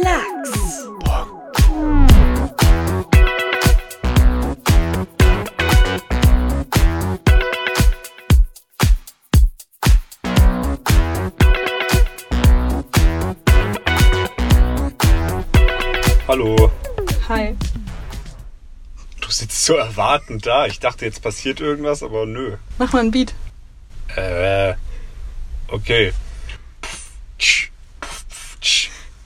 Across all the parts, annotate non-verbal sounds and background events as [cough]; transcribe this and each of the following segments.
Lachs. Hallo. Hi. Du sitzt so erwartend da. Ich dachte, jetzt passiert irgendwas, aber nö. Mach mal ein Beat. Äh. Okay.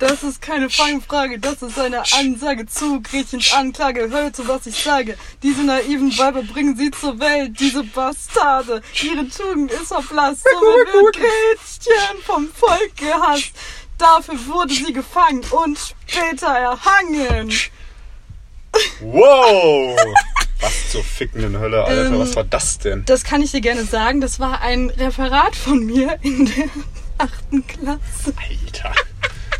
Das ist keine Fangfrage, das ist eine Ansage zu Gretchens Anklage. Hörte, was ich sage. Diese naiven Weiber bringen sie zur Welt, diese Bastarde. Ihre Tugend ist verblasst, so wird Gretchen vom Volk gehasst. Dafür wurde sie gefangen und später erhangen. Wow! Was zur fickenden Hölle, Alter. Ähm, Was war das denn? Das kann ich dir gerne sagen. Das war ein Referat von mir in der achten Klasse. Alter.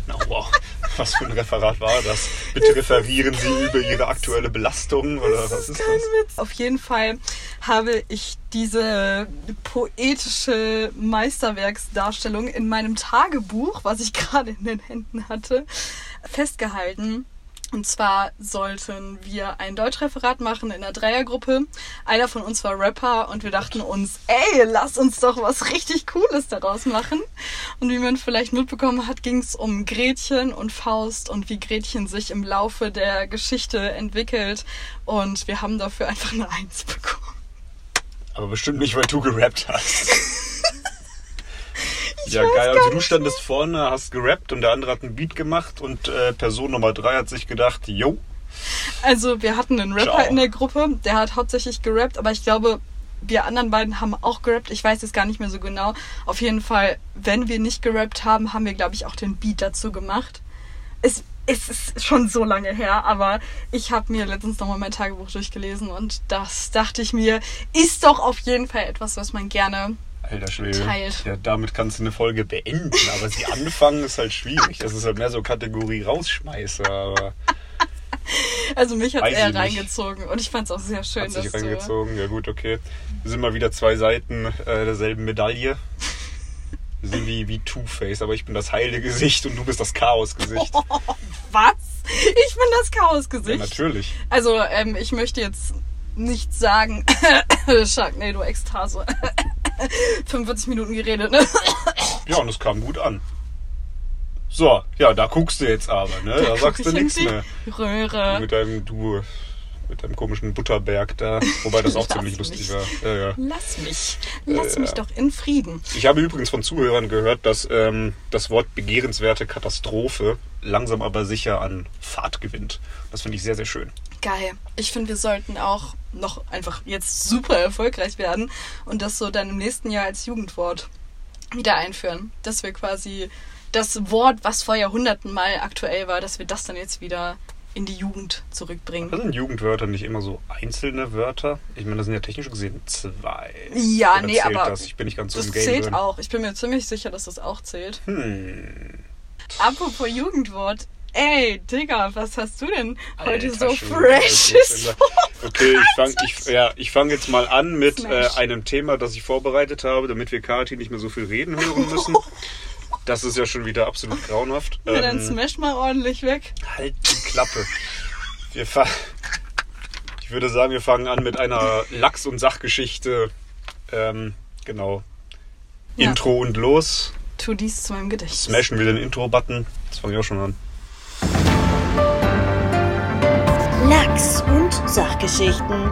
Na wow. Was für ein Referat war das? Bitte referieren Sie über Ihre aktuelle Belastung oder was ist Kein das? Witz. Auf jeden Fall habe ich diese poetische Meisterwerksdarstellung in meinem Tagebuch, was ich [laughs] gerade in den Händen hatte, festgehalten. Und zwar sollten wir ein Deutschreferat machen in einer Dreiergruppe. Einer von uns war Rapper und wir dachten uns, ey, lass uns doch was richtig Cooles daraus machen. Und wie man vielleicht mitbekommen hat, ging es um Gretchen und Faust und wie Gretchen sich im Laufe der Geschichte entwickelt. Und wir haben dafür einfach eine Eins bekommen. Aber bestimmt nicht, weil du gerappt hast. [laughs] ja, geil. Also du standest vorne, hast gerappt und der andere hat einen Beat gemacht und äh, Person Nummer drei hat sich gedacht, yo, Also wir hatten einen Rapper Ciao. in der Gruppe, der hat hauptsächlich gerappt, aber ich glaube, wir anderen beiden haben auch gerappt. Ich weiß es gar nicht mehr so genau. Auf jeden Fall, wenn wir nicht gerappt haben, haben wir, glaube ich, auch den Beat dazu gemacht. Es, es ist schon so lange her, aber ich habe mir letztens nochmal mein Tagebuch durchgelesen und das dachte ich mir, ist doch auf jeden Fall etwas, was man gerne. Alter Schwede. Teilt. Ja, damit kannst du eine Folge beenden, aber sie anfangen ist halt schwierig. Das ist halt mehr so Kategorie Rausschmeißer, aber Also mich hat Weiß er ich nicht. reingezogen und ich fand es auch sehr schön, hat sich dass du, reingezogen. Ja gut, okay. Wir sind mal wieder zwei Seiten äh, derselben Medaille. Wir sind wie, wie Two-Face, aber ich bin das heile Gesicht und du bist das Chaos-Gesicht. [laughs] Was? Ich bin das Ja, Chaosgesicht. natürlich. Also, ähm, ich möchte jetzt nicht sagen, [coughs] Sharknado Ekstase. [coughs] 45 Minuten geredet, ne? [coughs] Ja, und es kam gut an. So, ja, da guckst du jetzt aber, ne? Da, sagst du nichts mehr. Röhre. Mit deinem, du, mit deinem komischen Butterberg da. Wobei das auch [laughs] ziemlich mich. lustig war. Ja, ja. Lass mich. Lass Äh, mich doch in Frieden. Ich habe übrigens von Zuhörern gehört, dass ähm, das Wort begehrenswerte Katastrophe langsam aber sicher an Fahrt gewinnt. Das finde ich sehr, sehr schön. Geil. Ich finde, wir sollten auch noch einfach jetzt super erfolgreich werden und das so dann im nächsten Jahr als Jugendwort wieder einführen. Dass wir quasi das Wort, was vor Jahrhunderten mal aktuell war, dass wir das dann jetzt wieder in die Jugend zurückbringen. Das sind Jugendwörter nicht immer so einzelne Wörter? Ich meine, das sind ja technisch gesehen zwei. Ja, Oder nee, aber Das? Ich bin nicht ganz so Das im Game zählt drin. auch. Ich bin mir ziemlich sicher, dass das auch zählt. Hm. Apropos Jugendwort. Ey, Digga, was hast du denn heute Alter so freshes? Okay, ich fange ich, [laughs] ja, ich fang jetzt mal an mit äh, einem Thema, das ich vorbereitet habe, damit wir Kati nicht mehr so viel reden hören müssen. Das ist ja schon wieder absolut grauenhaft. Ja, dann Ähm, smash mal ordentlich weg. halt die Klappe. Wir ich würde sagen, wir fangen an mit einer Lachs- und Sachgeschichte. Ähm, genau. Ja. Intro und los. Tu dies zu meinem Gedächtnis. Smashen wir den Intro-Button. Das fange ich auch schon an. Lachs und Sachgeschichten.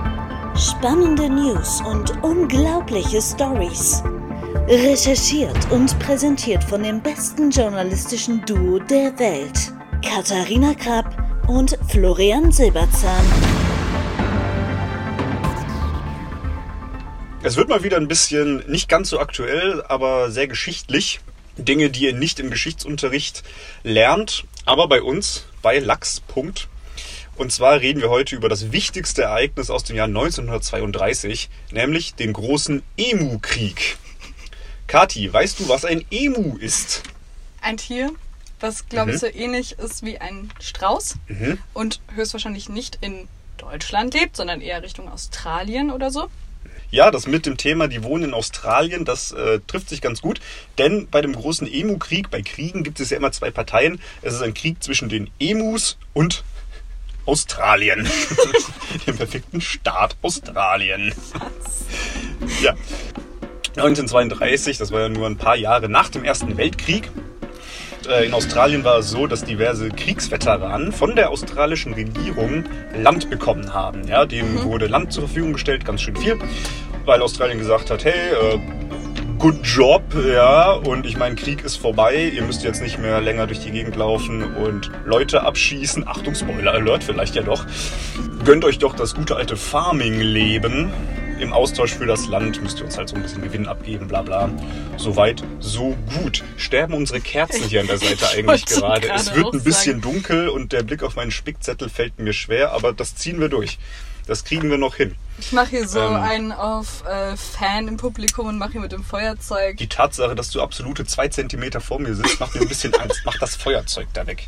Spannende News und unglaubliche Stories. Recherchiert und präsentiert von dem besten journalistischen Duo der Welt. Katharina Krapp und Florian Silberzahn. Es wird mal wieder ein bisschen nicht ganz so aktuell, aber sehr geschichtlich. Dinge, die ihr nicht im Geschichtsunterricht lernt, aber bei uns bei Lachs. Und zwar reden wir heute über das wichtigste Ereignis aus dem Jahr 1932, nämlich den großen Emu-Krieg. Kati, weißt du, was ein Emu ist? Ein Tier, was glaube ich Mhm. so ähnlich ist wie ein Strauß Mhm. und höchstwahrscheinlich nicht in Deutschland lebt, sondern eher Richtung Australien oder so. Ja, das mit dem Thema, die wohnen in Australien, das äh, trifft sich ganz gut. Denn bei dem großen Emu-Krieg, bei Kriegen gibt es ja immer zwei Parteien. Es ist ein Krieg zwischen den Emus und Australien. [laughs] dem perfekten Staat Australien. Ja. 1932, das war ja nur ein paar Jahre nach dem Ersten Weltkrieg, äh, in Australien war es so, dass diverse Kriegsveteranen von der australischen Regierung Land bekommen haben. Ja, dem wurde Land zur Verfügung gestellt, ganz schön viel, weil Australien gesagt hat, hey, äh, good job, ja, und ich meine, Krieg ist vorbei, ihr müsst jetzt nicht mehr länger durch die Gegend laufen und Leute abschießen. Achtung, Spoiler Alert, vielleicht ja doch. Gönnt euch doch das gute alte Farming-Leben im Austausch für das Land müsst ihr uns halt so ein bisschen Gewinn abgeben, bla bla. Soweit, so gut. Sterben unsere Kerzen hier an der Seite [laughs] eigentlich gerade. Es wird ein bisschen dunkel und der Blick auf meinen Spickzettel fällt mir schwer, aber das ziehen wir durch. Das kriegen wir noch hin. Ich mache hier so Ähm. einen auf äh, Fan im Publikum und mache hier mit dem Feuerzeug. Die Tatsache, dass du absolute zwei Zentimeter vor mir sitzt, macht mir ein bisschen Angst. Mach das Feuerzeug da weg.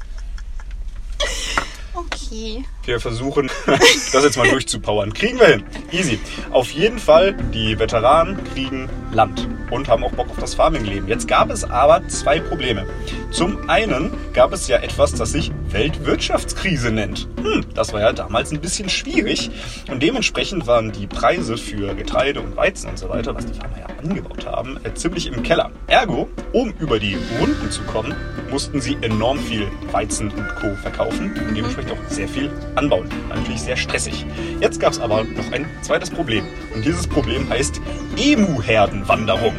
Okay. Wir versuchen, [laughs] das jetzt mal durchzupowern. Kriegen wir hin. Easy. Auf jeden Fall, die Veteranen kriegen Land und haben auch Bock auf das Farmingleben. Jetzt gab es aber zwei Probleme. Zum einen gab es ja etwas, das sich Weltwirtschaftskrise nennt. Hm, das war ja damals ein bisschen schwierig und dementsprechend waren die Preise für Getreide und Weizen und so weiter, was die Farmer ja angebaut haben, äh, ziemlich im Keller. Ergo, um über die Runden zu kommen, mussten sie enorm viel Weizen und Co. verkaufen und dementsprechend auch sehr viel anbauen. Natürlich sehr stressig. Jetzt gab es aber noch ein zweites Problem. Und dieses Problem heißt Emu-Herdenwanderung.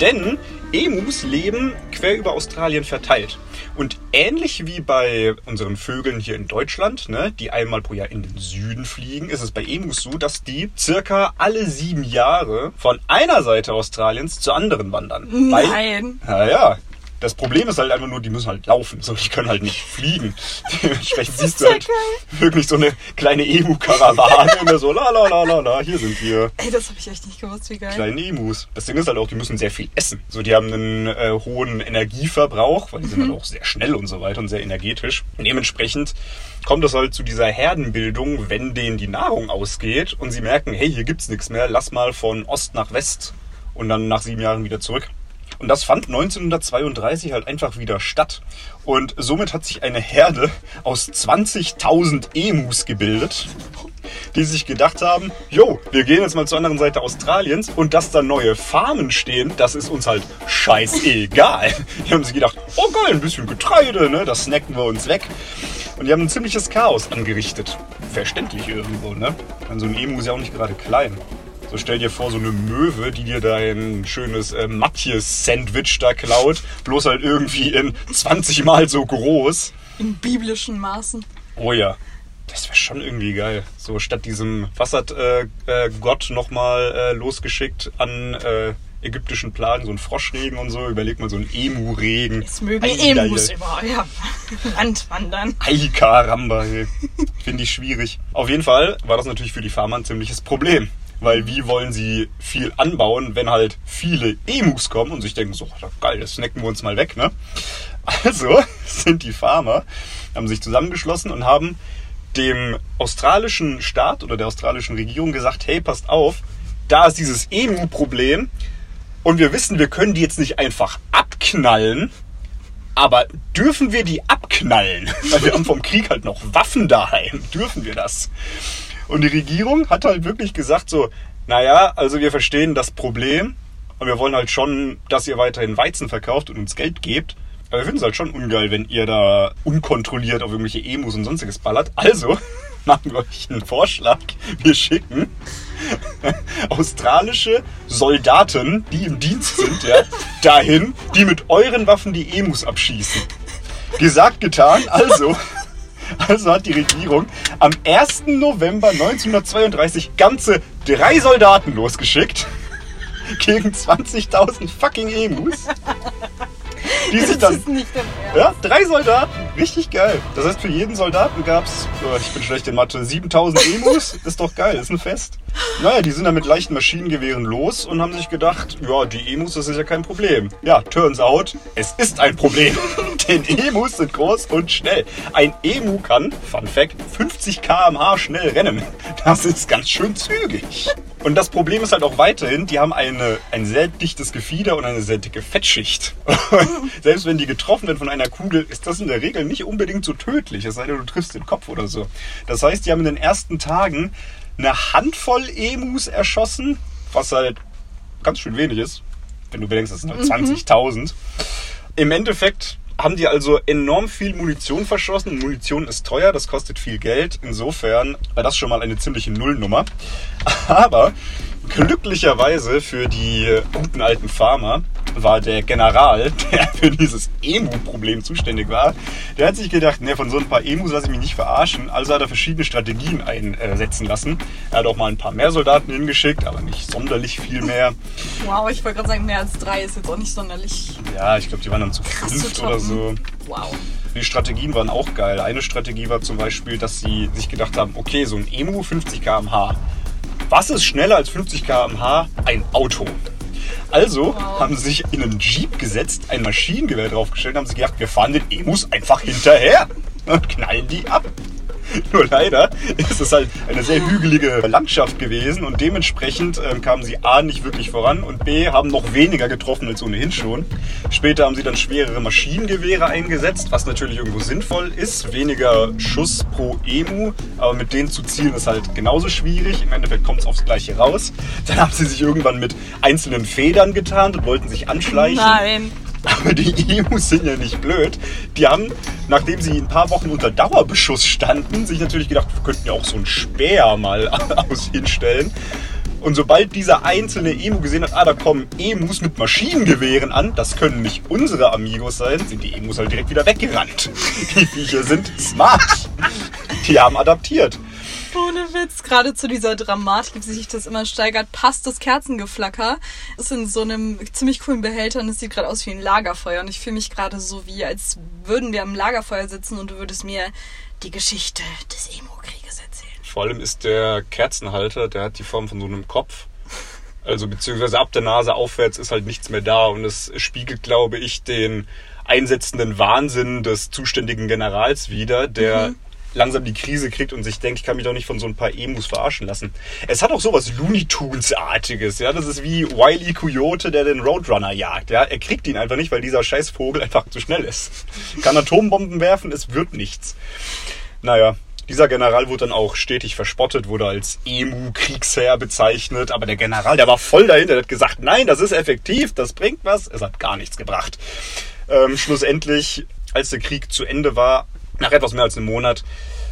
Denn Emus leben quer über Australien verteilt. Und ähnlich wie bei unseren Vögeln hier in Deutschland, ne, die einmal pro Jahr in den Süden fliegen, ist es bei Emus so, dass die circa alle sieben Jahre von einer Seite Australiens zur anderen wandern. Nein. ja, ja. Das Problem ist halt einfach nur, die müssen halt laufen. So, die können halt nicht fliegen. [laughs] Dementsprechend siehst du halt wirklich so eine kleine Emu-Karawane und so, la la la la la, hier sind wir. Ey, das habe ich echt nicht gewusst, wie geil. Kleine Emus. Das Ding ist halt auch, die müssen sehr viel essen. So, die haben einen äh, hohen Energieverbrauch, weil die sind halt auch sehr schnell und so weiter und sehr energetisch. Und dementsprechend kommt es halt zu dieser Herdenbildung, wenn denen die Nahrung ausgeht und sie merken, hey, hier gibt's nichts mehr, lass mal von Ost nach West und dann nach sieben Jahren wieder zurück. Und das fand 1932 halt einfach wieder statt. Und somit hat sich eine Herde aus 20.000 Emus gebildet, die sich gedacht haben, jo, wir gehen jetzt mal zur anderen Seite Australiens und dass da neue Farmen stehen, das ist uns halt scheißegal. Die haben sich gedacht, oh geil, ein bisschen Getreide, ne, das snacken wir uns weg. Und die haben ein ziemliches Chaos angerichtet. Verständlich irgendwo, ne? Denn so ein Emu ist ja auch nicht gerade klein. So stell dir vor, so eine Möwe, die dir dein schönes äh, Matjes-Sandwich da klaut, bloß halt irgendwie in 20 Mal so groß. In biblischen Maßen. Oh ja, das wäre schon irgendwie geil. So statt diesem, was hat äh, äh, Gott nochmal äh, losgeschickt an äh, ägyptischen Plagen, so ein Froschregen und so, überleg mal so ein Emu-Regen. Es mögen Ei, Emus über euer Land wandern. Ei, Karamba, ey. Finde ich schwierig. Auf jeden Fall war das natürlich für die Farmer ein ziemliches Problem. Weil wie wollen sie viel anbauen, wenn halt viele Emus kommen und sich denken, so, geil, das snacken wir uns mal weg, ne? Also [laughs] sind die Farmer, haben sich zusammengeschlossen und haben dem australischen Staat oder der australischen Regierung gesagt, hey, passt auf, da ist dieses Emu-Problem und wir wissen, wir können die jetzt nicht einfach abknallen, aber dürfen wir die abknallen? [laughs] Weil wir haben vom Krieg halt noch Waffen daheim. Dürfen wir das? Und die Regierung hat halt wirklich gesagt so, naja, also wir verstehen das Problem und wir wollen halt schon, dass ihr weiterhin Weizen verkauft und uns Geld gebt. Aber wir finden es halt schon ungeil, wenn ihr da unkontrolliert auf irgendwelche Emus und sonstiges ballert. Also [laughs] machen wir euch einen Vorschlag. Wir schicken [laughs] australische Soldaten, die im Dienst sind, ja, dahin, die mit euren Waffen die Emus abschießen. Gesagt, getan. Also, [laughs] also hat die Regierung am 1. November 1932 ganze drei Soldaten losgeschickt [laughs] gegen 20.000 fucking Emus. Die sich Das dann ist nicht dein Ernst. ja, drei Soldaten. Richtig geil. Das heißt, für jeden Soldaten gab's, oh, ich bin schlecht in Mathe, 7000 Emus. [laughs] Ist doch geil, ist ein Fest. Naja, die sind dann mit leichten Maschinengewehren los und haben sich gedacht, ja, die Emus, das ist ja kein Problem. Ja, turns out, es ist ein Problem. [laughs] Denn Emus sind groß und schnell. Ein Emu kann, Fun Fact, 50 km/h schnell rennen. Das ist ganz schön zügig. Und das Problem ist halt auch weiterhin, die haben eine, ein sehr dichtes Gefieder und eine sehr dicke Fettschicht. [laughs] Und selbst wenn die getroffen werden von einer Kugel, ist das in der Regel nicht unbedingt so tödlich, es sei denn, du triffst den Kopf oder so. Das heißt, die haben in den ersten Tagen eine Handvoll Emus erschossen, was halt ganz schön wenig ist, wenn du bedenkst, das sind halt 20.000. Im Endeffekt haben die also enorm viel Munition verschossen. Munition ist teuer, das kostet viel Geld. Insofern war das schon mal eine ziemliche Nullnummer. [laughs] Aber glücklicherweise für die guten alten Farmer war der General, [laughs] der für dieses Emu-Problem zuständig war, der hat sich gedacht, ne, von so ein paar Emus lasse ich mich nicht verarschen. Also hat er verschiedene Strategien einsetzen lassen. Er hat auch mal ein paar mehr Soldaten hingeschickt, aber nicht sonderlich viel mehr. Wow, ich wollte gerade sagen, mehr als drei ist jetzt auch nicht sonderlich. Ja, ich glaube, die waren dann zu fünft oder so. Wow. Die Strategien waren auch geil. Eine Strategie war zum Beispiel, dass sie sich gedacht haben, okay, so ein Emu 50 km/h. Was ist schneller als 50 km/h? Ein Auto. Also Wow. haben sie sich in einen Jeep gesetzt, ein Maschinengewehr draufgestellt und haben sich gedacht, wir fahren den Emus einfach hinterher und knallen die ab. [laughs] Nur leider ist es halt eine sehr hügelige Landschaft gewesen und dementsprechend ähm, kamen sie A nicht wirklich voran und B haben noch weniger getroffen als ohnehin schon. Später haben sie dann schwerere Maschinengewehre eingesetzt, was natürlich irgendwo sinnvoll ist. Weniger Schuss pro Emu, aber mit denen zu zielen ist halt genauso schwierig. Im Endeffekt kommt es aufs Gleiche raus. Dann haben sie sich irgendwann mit einzelnen Federn getarnt und wollten sich anschleichen. Nein. Aber die Emus sind ja nicht blöd. Die haben, nachdem sie ein paar Wochen unter Dauerbeschuss standen, sich natürlich gedacht, wir könnten ja auch so einen Speer mal [laughs] aus hinstellen. Und sobald dieser einzelne Emu gesehen hat, ah, da kommen Emus mit Maschinengewehren an, das können nicht unsere Amigos sein, sind die Emus halt direkt wieder weggerannt. [laughs] Die Viecher sind smart. Die haben adaptiert. Ohne Witz, gerade zu dieser Dramatik, wie sich das immer steigert, passt das Kerzengeflacker. Ist in so einem ziemlich coolen Behälter und es sieht gerade aus wie ein Lagerfeuer. Und ich fühle mich gerade so wie, als würden wir am Lagerfeuer sitzen und du würdest mir die Geschichte des Emo-Krieges erzählen. Vor allem ist der Kerzenhalter, der hat die Form von so einem Kopf. Also beziehungsweise ab der Nase aufwärts ist halt nichts mehr da und es spiegelt, glaube ich, den einsetzenden Wahnsinn des zuständigen Generals wider, der langsam die Krise kriegt und sich denkt, ich kann mich doch nicht von so ein paar Emus verarschen lassen. Es hat auch sowas Looney Tunes-artiges, ja. Das ist wie Wile E. Coyote, der den Roadrunner jagt, ja. Er kriegt ihn einfach nicht, weil dieser scheiß Vogel einfach zu schnell ist. Kann Atombomben werfen, es wird nichts. Naja, dieser General wurde dann auch stetig verspottet, wurde als Emu-Kriegsherr bezeichnet. Aber der General, der war voll dahinter, der hat gesagt, nein, das ist effektiv, das bringt was. Es hat gar nichts gebracht. Ähm, schlussendlich, als der Krieg zu Ende war, nach etwas mehr als einem Monat,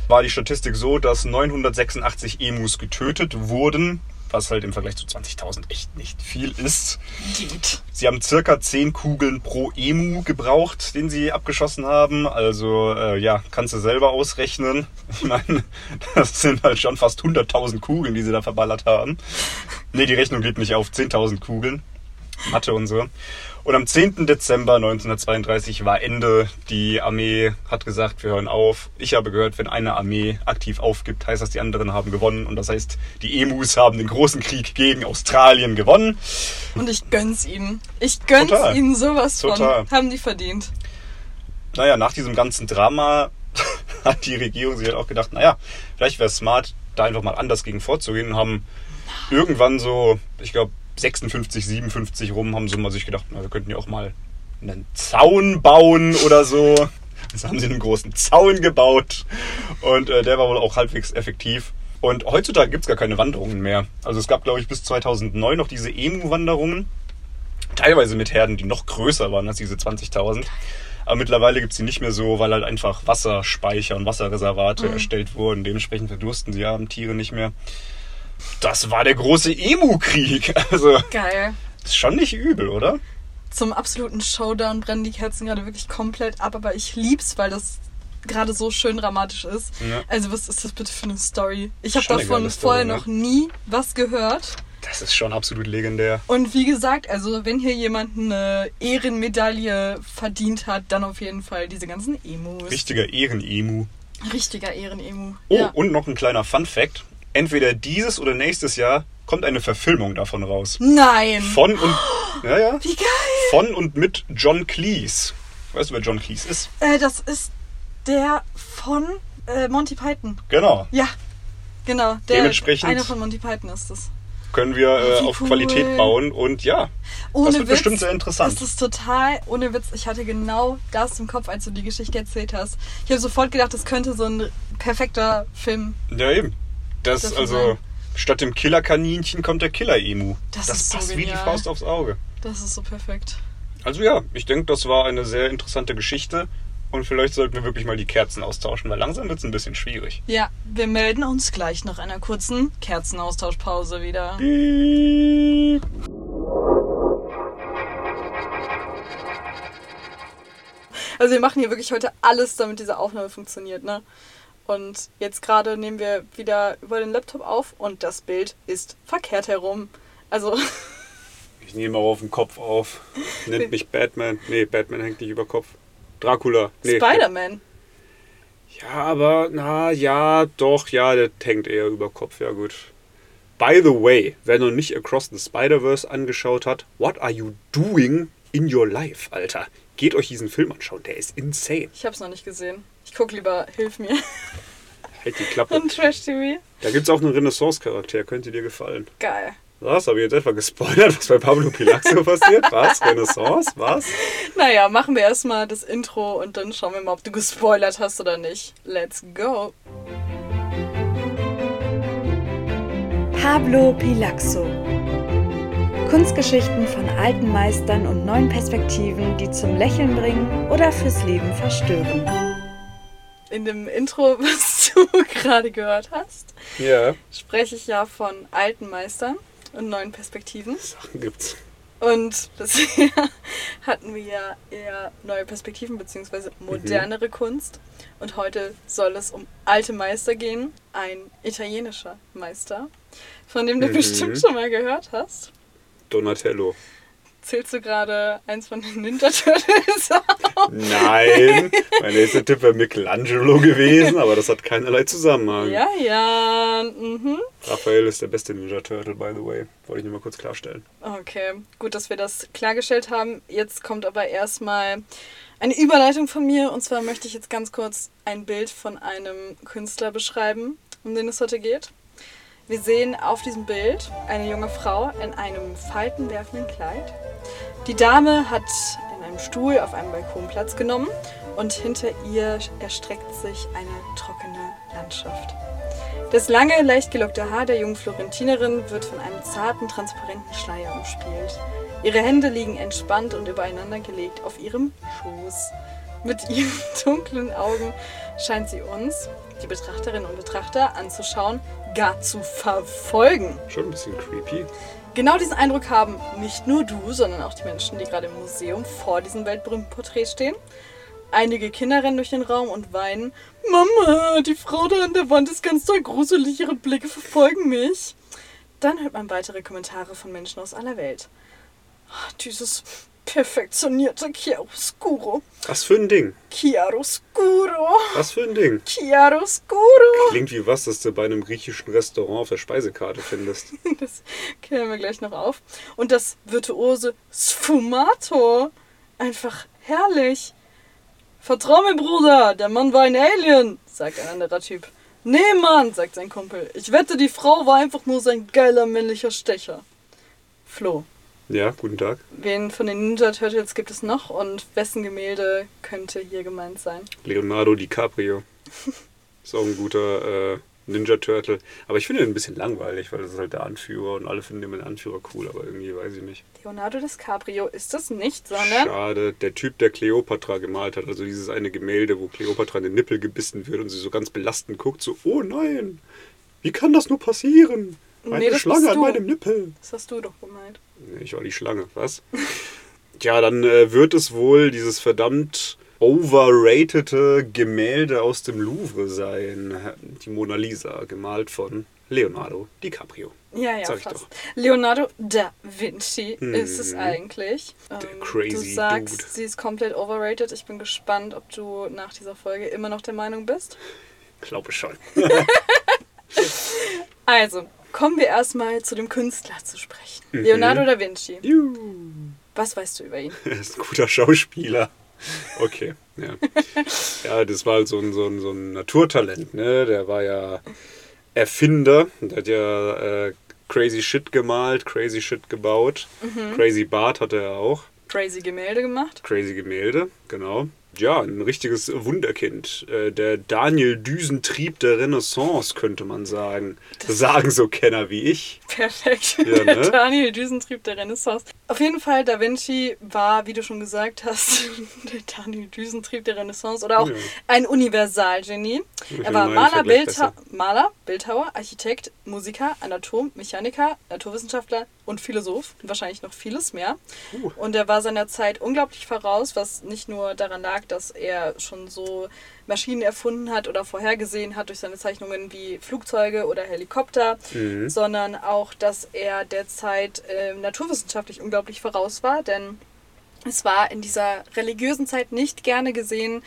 war die Statistik so, dass 986 Emus getötet wurden, was halt im Vergleich zu 20.000 echt nicht viel ist. Indeed. Sie haben circa 10 Kugeln pro Emu gebraucht, den sie abgeschossen haben. Also äh, ja, kannst du selber ausrechnen. [laughs] Ich meine, das sind halt schon fast 100.000 Kugeln, die sie da verballert haben. Nee, die Rechnung geht nicht auf. 10.000 Kugeln. Mathe und so. Und am 10. Dezember 1932 war Ende. Die Armee hat gesagt, wir hören auf. Ich habe gehört, wenn eine Armee aktiv aufgibt, heißt das, die anderen haben gewonnen. Und das heißt, die Emus haben den großen Krieg gegen Australien gewonnen. Und ich gönn's ihnen. Ich gönn's Total. ihnen sowas Total. von. Haben die verdient. naja, nach diesem ganzen Drama [laughs] hat die Regierung sich halt auch gedacht, naja, vielleicht wäre es smart, da einfach mal anders gegen vorzugehen und haben irgendwann so, ich glaube 56, 57 rum, haben sie mal sich gedacht, na, wir könnten ja auch mal einen Zaun bauen oder so. Jetzt haben sie einen großen Zaun gebaut und äh, der war wohl auch halbwegs effektiv. Und heutzutage gibt's gar keine Wanderungen mehr. Also es gab, glaube ich, bis 2009 noch diese Emu-Wanderungen. Teilweise mit Herden, die noch größer waren als diese 20.000. Aber mittlerweile gibt's die nicht mehr so, weil halt einfach Wasserspeicher und Wasserreservate erstellt wurden. Dementsprechend verdursten die armen Tiere nicht mehr. Das war der große Emu-Krieg. [laughs] Also, Geil. ist schon nicht übel, oder? Zum absoluten Showdown brennen die Kerzen gerade wirklich komplett ab, aber ich lieb's, weil das gerade so schön dramatisch ist. Ja. Also was ist das bitte für eine Story? Ich habe davon vorher ne? noch nie was gehört. Das ist schon absolut legendär. Und wie gesagt, also wenn hier jemand eine Ehrenmedaille verdient hat, dann auf jeden Fall diese ganzen Emus. Richtiger Ehren-Emu. Richtiger Ehren-Emu. Oh, ja. und noch ein kleiner Fun-Fact. Entweder dieses oder nächstes Jahr kommt eine Verfilmung davon raus. Nein! Von und, [gasps] ja, ja, Wie geil! von und mit John Cleese. Weißt du, wer John Cleese ist? Äh, das ist der von äh, Monty Python. Genau. Ja, genau. Der, Dementsprechend- Einer von Monty Python ist das. können wir äh, auf cool. Qualität bauen und ja, Ohne das wird Witz, bestimmt sehr interessant. Das ist total, ohne Witz, ich hatte genau das im Kopf, als du die Geschichte erzählt hast. Ich habe sofort gedacht, das könnte so ein perfekter Film. Ja, eben. Das, Dafür also, sein. statt dem Killerkaninchen kommt der Killer-Emu. Das ist so passt wie die. Faust aufs Auge. Das ist so perfekt. Also ja, ich denke, das war eine sehr interessante Geschichte. Und vielleicht sollten wir wirklich mal die Kerzen austauschen, weil langsam wird es ein bisschen schwierig. Ja, wir melden uns gleich nach einer kurzen Kerzenaustauschpause wieder. Also wir machen hier wirklich heute alles, damit diese Aufnahme funktioniert, ne? Und jetzt gerade nehmen wir wieder über den Laptop auf und das Bild ist verkehrt herum. Also, [laughs] Ich nehme auch auf den Kopf auf. Nennt mich Batman. Nee, Batman hängt nicht über Kopf. Dracula. Nee. Spider-Man. Ja, aber, na, ja, doch, ja, der hängt eher über Kopf. Ja, gut. By the way, wer noch nicht Across the Spider-Verse angeschaut hat, what are you doing in your life, Alter? Geht euch diesen Film anschauen, der ist insane. Ich hab's noch nicht gesehen. Ich guck lieber Hilf mir Halt die Klappe. und Trash TV. Da gibt's auch einen Renaissance-Charakter, könnte dir gefallen. Geil. Was? Habe ich jetzt etwa gespoilert, was bei Pablo Pilaxo [laughs] passiert? Was? Renaissance? Was? Naja, machen wir erstmal das Intro und dann schauen wir mal, ob du gespoilert hast oder nicht. Let's go. Pablo Pilaxo. Kunstgeschichten von alten Meistern und neuen Perspektiven, die zum Lächeln bringen oder fürs Leben verstören. In dem Intro, [laughs] was du gerade gehört hast, Ja, spreche ich ja von alten Meistern und neuen Perspektiven. Sachen gibt's. Und bisher [laughs] hatten wir ja eher neue Perspektiven bzw. modernere Kunst. Und heute soll es um alte Meister gehen. Ein italienischer Meister, von dem du Mhm. bestimmt schon mal gehört hast. Donatello. Zählst du gerade eins von den Ninja Turtles [laughs] auf? Nein, [laughs] mein nächster Tipp wäre Michelangelo gewesen, aber das hat keinerlei Zusammenhang. Ja, ja. Mhm. Raphael ist der beste Ninja Turtle, by the way. Wollte ich nur mal kurz klarstellen. Okay, gut, dass wir das klargestellt haben. Jetzt kommt aber erstmal eine Überleitung von mir. Und zwar möchte ich jetzt ganz kurz ein Bild von einem Künstler beschreiben, um den es heute geht. Wir sehen auf diesem Bild eine junge Frau in einem faltenwerfenden Kleid. Die Dame hat in einem Stuhl auf einem Balkon Platz genommen und hinter ihr erstreckt sich eine trockene Landschaft. Das lange, leicht gelockte Haar der jungen Florentinerin wird von einem zarten, transparenten Schleier umspielt. Ihre Hände liegen entspannt und übereinander gelegt auf ihrem Schoß. Mit [laughs] ihren dunklen Augen scheint sie uns, die Betrachterinnen und Betrachter, anzuschauen, gar zu verfolgen. Schon ein bisschen creepy. Genau diesen Eindruck haben nicht nur du, sondern auch die Menschen, die gerade im Museum vor diesem weltberühmten Porträt stehen. Einige Kinder rennen durch den Raum und weinen. Mama, die Frau da an der Wand ist ganz doll gruselig, ihre Blicke verfolgen mich. Dann hört man weitere Kommentare von Menschen aus aller Welt. Ah, Dieses perfektionierte Chiaroscuro. Was für ein Ding? Chiaroscuro. Was für ein Ding? Chiaroscuro. Klingt wie was, das du bei einem griechischen Restaurant auf der Speisekarte findest. [laughs] Das klären wir gleich noch auf. Und das virtuose Sfumato. Einfach herrlich. Vertrau mir, Bruder, der Mann war ein Alien, sagt ein anderer Typ. Nee, Mann, sagt sein Kumpel. Ich wette, die Frau war einfach nur sein geiler männlicher Stecher. Flo, Ja, guten Tag. wen von den Ninja Turtles gibt es noch und wessen Gemälde könnte hier gemeint sein? Leonardo DiCaprio. [laughs] Ist auch ein guter äh, Ninja Turtle. Aber ich finde ihn ein bisschen langweilig, weil das ist halt der Anführer und alle finden den Anführer cool, aber irgendwie weiß ich nicht. Leonardo DiCaprio ist es nicht, sondern Schade, der Typ, der Cleopatra gemalt hat, also dieses eine Gemälde, wo Cleopatra in den Nippel gebissen wird und sie so ganz belastend guckt, so, oh nein, wie kann das nur passieren? Eine Nee, Schlange an meinem Nippel. das hast du doch gemeint. Ich war die Schlange, was? [laughs] Tja, dann äh, wird es wohl dieses verdammt overratede Gemälde aus dem Louvre sein. Die Mona Lisa, gemalt von Leonardo DiCaprio. Ja, ja, Sag ich fast. doch. Leonardo da Vinci Mhm. ist es eigentlich. Der Ähm, crazy du sagst, Dude. sie ist komplett overrated. Ich bin gespannt, ob du nach dieser Folge immer noch der Meinung bist. Glaube schon. [laughs] Also, kommen wir erstmal zu dem Künstler zu sprechen. Mhm. Leonardo da Vinci. Juhu. Was weißt du über ihn? [laughs] Er ist ein guter Schauspieler. Okay, ja. Ja, das war halt so ein, so ein, so ein Naturtalent, ne? Der war ja Erfinder. Der hat ja äh, crazy shit gemalt, crazy shit gebaut. Mhm. Crazy Bart hatte er auch. Crazy Gemälde gemacht. Crazy Gemälde, genau. Ja, ein richtiges Wunderkind. Äh, Der Daniel Düsentrieb der Renaissance, könnte man sagen. Das sagen so Kenner wie ich. Perfekt. Ja, [laughs] ne? Daniel Düsentrieb der Renaissance. Auf jeden Fall, Da Vinci war, wie du schon gesagt hast, [laughs] der Daniel Düsentrieb der Renaissance oder auch Ja. ein Universalgenie. Er war Maler, Bildha. Maler, Bildhauer, Architekt, Musiker, Anatom, Mechaniker, Naturwissenschaftler und Philosoph. Und wahrscheinlich noch vieles mehr. Uh. Und er war seiner Zeit unglaublich voraus, was nicht nur daran lag, dass er schon so Maschinen erfunden hat oder vorhergesehen hat durch seine Zeichnungen wie Flugzeuge oder Helikopter, Mhm. sondern auch, dass er derzeit äh, naturwissenschaftlich unglaublich voraus war, denn es war in dieser religiösen Zeit nicht gerne gesehen,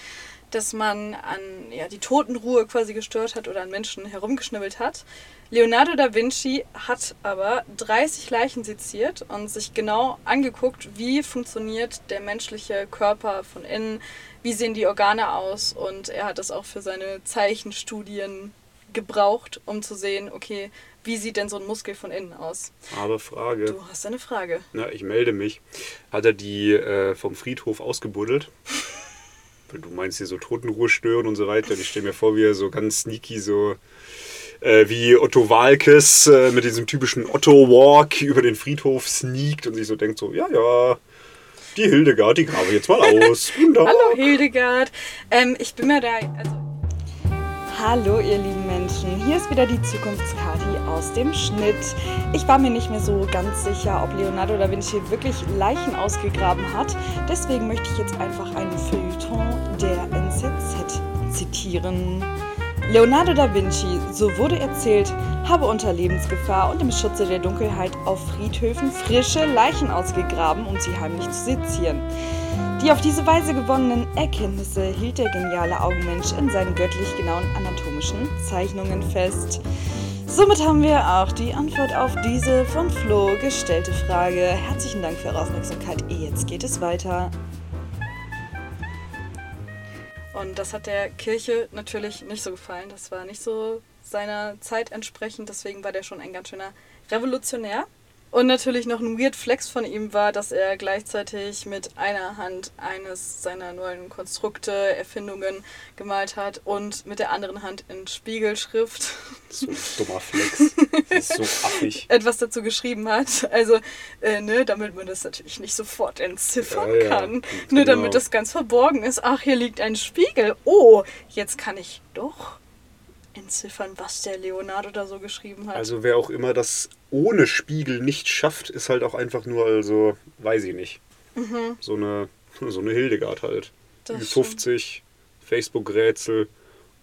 dass man an ja, die Totenruhe quasi gestört hat oder an Menschen herumgeschnibbelt hat. Leonardo da Vinci hat aber 30 Leichen seziert und sich genau angeguckt, wie funktioniert der menschliche Körper von innen, wie sehen die Organe aus und er hat das auch für seine Zeichenstudien gebraucht, um zu sehen, okay, wie sieht denn so ein Muskel von innen aus? Aber Frage. Du hast eine Frage. Na, ich melde mich. Hat er die äh, vom Friedhof ausgebuddelt? [laughs] Du meinst hier so Totenruhe stören und so weiter. Und ich stelle mir vor, wie er so ganz sneaky so äh, wie Otto Walkes äh, mit diesem typischen Otto-Walk über den Friedhof sneakt und sich so denkt so, ja, ja, die Hildegard, die grabe ich jetzt mal aus. [laughs] Hallo Hildegard. Ähm, ich bin mir da, also Hallo ihr lieben Menschen, hier ist wieder die Zukunftskati aus dem Schnitt. Ich war mir nicht mehr so ganz sicher, ob Leonardo da Vinci wirklich Leichen ausgegraben hat. Deswegen möchte ich jetzt einfach einen NZZ zitieren. Leonardo da Vinci, so wurde erzählt, habe unter Lebensgefahr und im Schutze der Dunkelheit auf Friedhöfen frische Leichen ausgegraben, um sie heimlich zu sezieren. Die auf diese Weise gewonnenen Erkenntnisse hielt der geniale Augenmensch in seinen göttlich genauen anatomischen Zeichnungen fest. Somit haben wir auch die Antwort auf diese von Flo gestellte Frage. Herzlichen Dank für eure Aufmerksamkeit. Jetzt geht es weiter. Und das hat der Kirche natürlich nicht so gefallen. Das war nicht so seiner Zeit entsprechend. Deswegen war der schon ein ganz schöner Revolutionär. Und natürlich noch ein Weird Flex von ihm war, dass er gleichzeitig mit einer Hand eines seiner neuen Konstrukte, Erfindungen gemalt hat und mit der anderen Hand in Spiegelschrift So ein dummer Flex. [laughs] Das ist so affig. etwas dazu geschrieben hat. Also, äh, ne, damit man das natürlich nicht sofort entziffern Ja, ja, kann. genau. Nur damit das ganz verborgen ist. Ach, hier liegt ein Spiegel. Oh, jetzt kann ich doch entziffern, was der Leonardo da so geschrieben hat. Also wer auch immer das ohne Spiegel nicht schafft, ist halt auch einfach nur, also, weiß ich nicht. So eine, so eine Hildegard halt. Das Ü50, Facebook-Rätsel.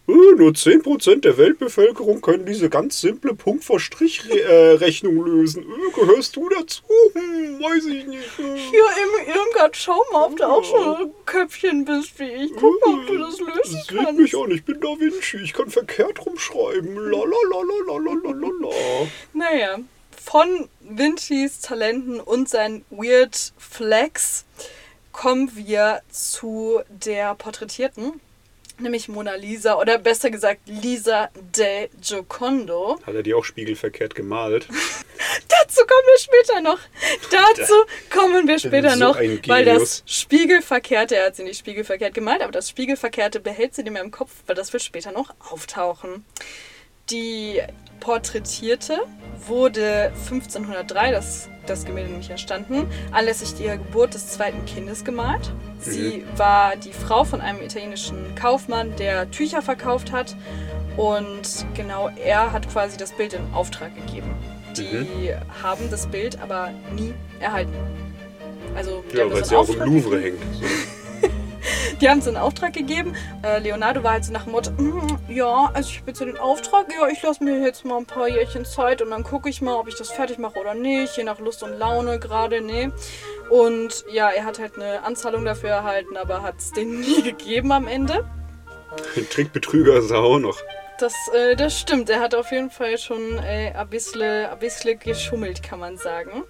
Äh, nur 10% der Weltbevölkerung können diese ganz simple Punkt-vor-Strich-Rechnung lösen. Äh, gehörst du dazu? Hm, weiß ich nicht. Äh. Hier, Irm- Irmgard, schau mal, ob du auch so ein Köpfchen bist wie ich. Guck mal, ob du das lösen Das kannst. mich an, ich bin Da Vinci, ich kann verkehrt rumschreiben. Lalalalalalala. Naja, von Vincis Talenten und seinen Weird Flex kommen wir zu der Porträtierten, nämlich Mona Lisa oder besser gesagt Lisa de Giocondo. Hat er die auch spiegelverkehrt gemalt? [laughs] Dazu kommen wir später noch. Dazu kommen wir später So noch, weil das. Spiegelverkehrte, er hat sie nicht spiegelverkehrt gemalt, aber das Spiegelverkehrte behält sie nicht mehr im Kopf, weil das wird später noch auftauchen. Die Porträtierte wurde 1503, das, das Gemälde nämlich entstanden, anlässlich ihrer Geburt des zweiten Kindes gemalt. Sie war die Frau von einem italienischen Kaufmann, der Tücher verkauft hat. Und genau er hat quasi das Bild in Auftrag gegeben. Die haben das Bild aber nie erhalten. Also, Ja, weil sie auch im Louvre hängt. So. [laughs] Die haben es in Auftrag gegeben. Äh, Leonardo war halt so nach dem Motto, "Mm, ja, also ich habe jetzt den Auftrag, ja, ich lasse mir jetzt mal ein paar Jährchen Zeit und dann gucke ich mal, ob ich das fertig mache oder nicht, je nach Lust und Laune gerade, nee. Und ja, er hat halt eine Anzahlung dafür erhalten, aber hat es denen [laughs] nie gegeben am Ende. Ein Trickbetrüger ist er auch noch. Das, äh, das stimmt, er hat auf jeden Fall schon äh, ein, bisschen, ein bisschen geschummelt, kann man sagen.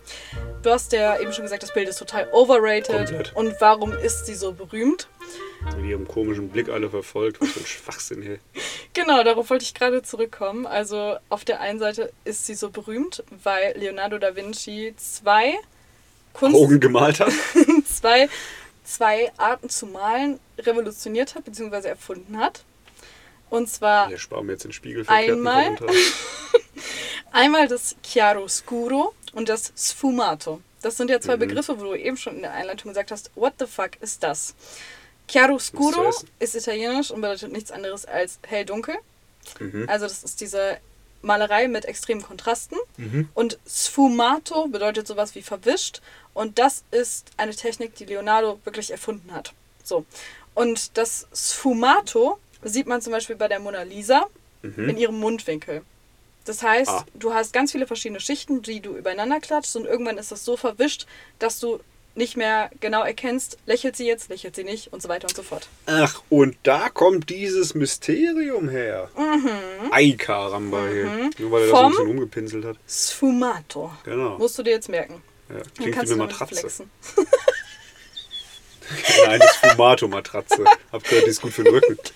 Du hast ja eben schon gesagt, das Bild ist total overrated. Komplett. Und warum ist sie so berühmt? Mit ihrem komischen Blick alle verfolgt. Was für ein [laughs] Schwachsinn hier. Genau, darauf wollte ich gerade zurückkommen. Also auf der einen Seite ist sie so berühmt, weil Leonardo da Vinci zwei Kunst Augen gemalt hat. [laughs] zwei, zwei Arten zu malen revolutioniert hat, beziehungsweise erfunden hat. Und zwar Der sparen wir jetzt den spiegelverkehrten Einmal. [laughs] Einmal das Chiaroscuro und das Sfumato. Das sind ja zwei Mhm. Begriffe, wo du eben schon in der Einleitung gesagt hast, what the fuck ist das? Chiaroscuro ist ist italienisch und bedeutet nichts anderes als hell-dunkel. Mhm. Also das ist diese Malerei mit extremen Kontrasten. Mhm. Und Sfumato bedeutet sowas wie verwischt. Und das ist eine Technik, die Leonardo wirklich erfunden hat. So. Und das Sfumato sieht man zum Beispiel bei der Mona Lisa Mhm. in ihrem Mundwinkel. Das heißt, Ah. du hast ganz viele verschiedene Schichten, die du übereinander klatschst und irgendwann ist das so verwischt, dass du nicht mehr genau erkennst, lächelt sie jetzt, lächelt sie nicht und so weiter und so fort. Ach, und da kommt dieses Mysterium her. Ei, Karamba hier. Nur weil er das so ein Mhm. Vom- bisschen umgepinselt hat. Sfumato. Genau. Musst du dir jetzt merken. Ja, klingt wie eine Matratze. [laughs] [laughs] Nein, das ist Fumato-Matratze. Hab gehört, die ist gut für den Rücken. [laughs]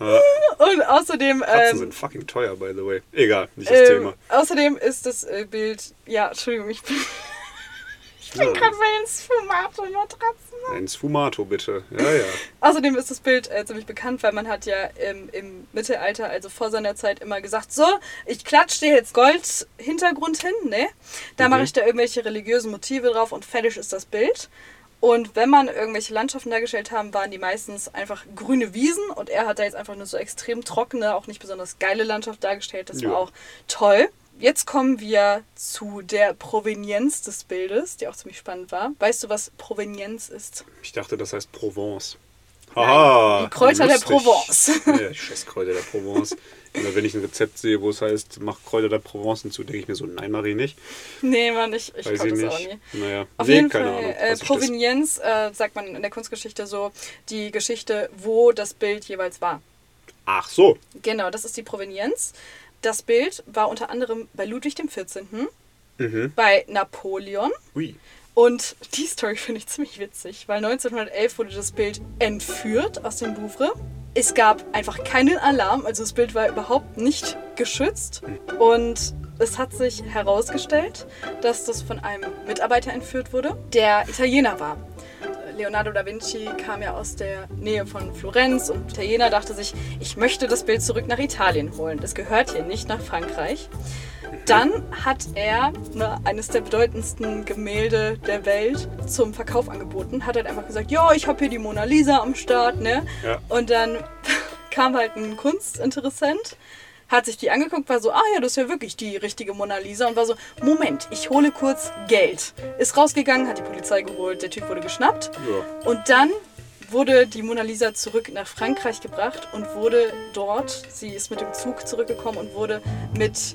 Ja, Und außerdem. Katzen Ähm, sind fucking teuer, by the way. Egal, nicht das ähm, Thema. außerdem ist das äh, Bild. Ja, Entschuldigung, ich bin, [laughs] ich bin Ja. gerade bei den Sfumato-Matratzen. Ein Sfumato, bitte. Ja, ja. Außerdem ist das Bild äh, ziemlich bekannt, weil man hat ja im, im Mittelalter, also vor seiner Zeit, immer gesagt, so, ich klatsche dir jetzt Goldhintergrund hin, ne? Da Mhm. mache ich da irgendwelche religiösen Motive drauf und fertig ist das Bild. Und wenn man irgendwelche Landschaften dargestellt haben, waren die meistens einfach grüne Wiesen und er hat da jetzt einfach nur so extrem trockene, auch nicht besonders geile Landschaft dargestellt. Das Ja. war auch toll. Jetzt kommen wir zu der Provenienz des Bildes, die auch ziemlich spannend war. Weißt du, was Provenienz ist? Ich dachte, das heißt Provence. Haha. die Kräuter der lustig. Provence. Ja, [laughs] ich scheiß Kräuter der Provence. Oder wenn ich ein Rezept sehe, wo es heißt, mach Kräuter der Provence hinzu, denke ich mir so, nein, Marie nicht. Nee, Mann, ich, ich Weiß ich das auch nicht. nie. Naja, Auf nee, jeden keine Fall, Ahnung. äh? Provenienz äh, sagt man in der Kunstgeschichte so, die Geschichte, wo das Bild jeweils war. Ach so. Genau, das ist die Provenienz. Das Bild war unter anderem bei Ludwig XIV., Mhm. bei Napoleon Ui. Und die Story finde ich ziemlich witzig, weil 1911 wurde das Bild entführt aus dem Louvre. Es gab einfach keinen Alarm, also das Bild war überhaupt nicht geschützt. Und es hat sich herausgestellt, dass das von einem Mitarbeiter entführt wurde, der Italiener war. Leonardo da Vinci kam ja aus der Nähe von Florenz und Italiener dachte sich, ich möchte das Bild zurück nach Italien holen. Das gehört hier nicht nach Frankreich. Dann hat er ne, eines der bedeutendsten Gemälde der Welt zum Verkauf angeboten. Hat halt einfach gesagt, ja, ich habe hier die Mona Lisa am Start, ne? Ja. Und dann [laughs] kam halt ein Kunstinteressent, hat sich die angeguckt, war so, ah ja, das ist ja wirklich die richtige Mona Lisa und war so, Moment, ich hole kurz Geld. Ist rausgegangen, hat die Polizei geholt, der Typ wurde geschnappt. Ja. Und dann wurde die Mona Lisa zurück nach Frankreich gebracht und wurde dort, sie ist mit dem Zug zurückgekommen und wurde mit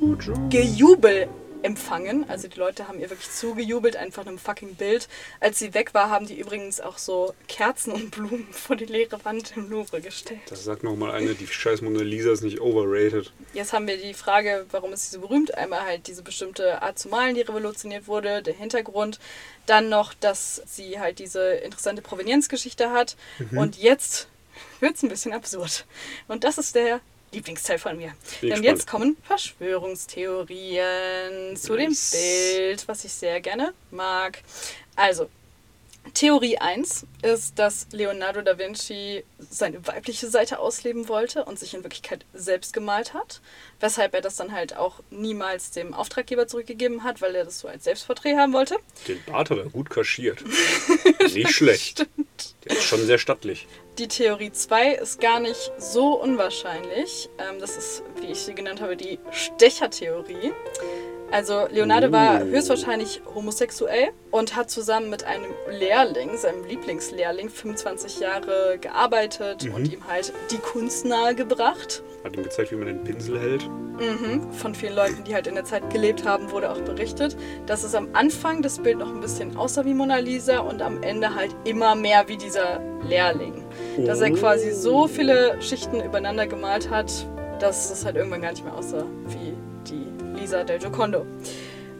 Gejubel empfangen. Also die Leute haben ihr wirklich zugejubelt, einfach einem fucking Bild. Als sie weg war, haben die übrigens auch so Kerzen und Blumen [laughs] vor die leere Wand im Louvre gestellt. Das sagt nochmal eine, die scheiß Mona Lisa ist nicht overrated. Jetzt haben wir die Frage, warum ist sie so berühmt? Einmal halt diese bestimmte Art zu malen, die revolutioniert wurde, der Hintergrund. Dann noch, dass sie halt diese interessante Provenienzgeschichte hat. Mhm. Und jetzt [laughs] wird es ein bisschen absurd. Und das ist der Lieblingsteil von mir. Bin Denn gespannt. jetzt kommen Verschwörungstheorien zu dem. Bild, was ich sehr gerne mag. Also, Theorie 1 ist, dass Leonardo da Vinci seine weibliche Seite ausleben wollte und sich in Wirklichkeit selbst gemalt hat, weshalb er das dann halt auch niemals dem Auftraggeber zurückgegeben hat, weil er das so als Selbstporträt haben wollte. Den Bart hat er gut kaschiert. [laughs] nicht schlecht. Der ist schon sehr stattlich. Die Theorie 2 ist gar nicht so unwahrscheinlich. Ähm, das ist, wie ich sie genannt habe, die Stechertheorie. Also Leonardo war Oh. höchstwahrscheinlich homosexuell und hat zusammen mit einem Lehrling, seinem Lieblingslehrling, 25 Jahre gearbeitet und ihm halt die Kunst nahegebracht. Hat ihm gezeigt, wie man den Pinsel hält. Mhm. Von vielen Leuten, die halt in der Zeit gelebt haben, wurde auch berichtet, dass es am Anfang das Bild noch ein bisschen aussah wie Mona Lisa und am Ende halt immer mehr wie dieser Lehrling. Dass er Oh. quasi so viele Schichten übereinander gemalt hat, dass es halt irgendwann gar nicht mehr aussah wie Lisa del Giocondo.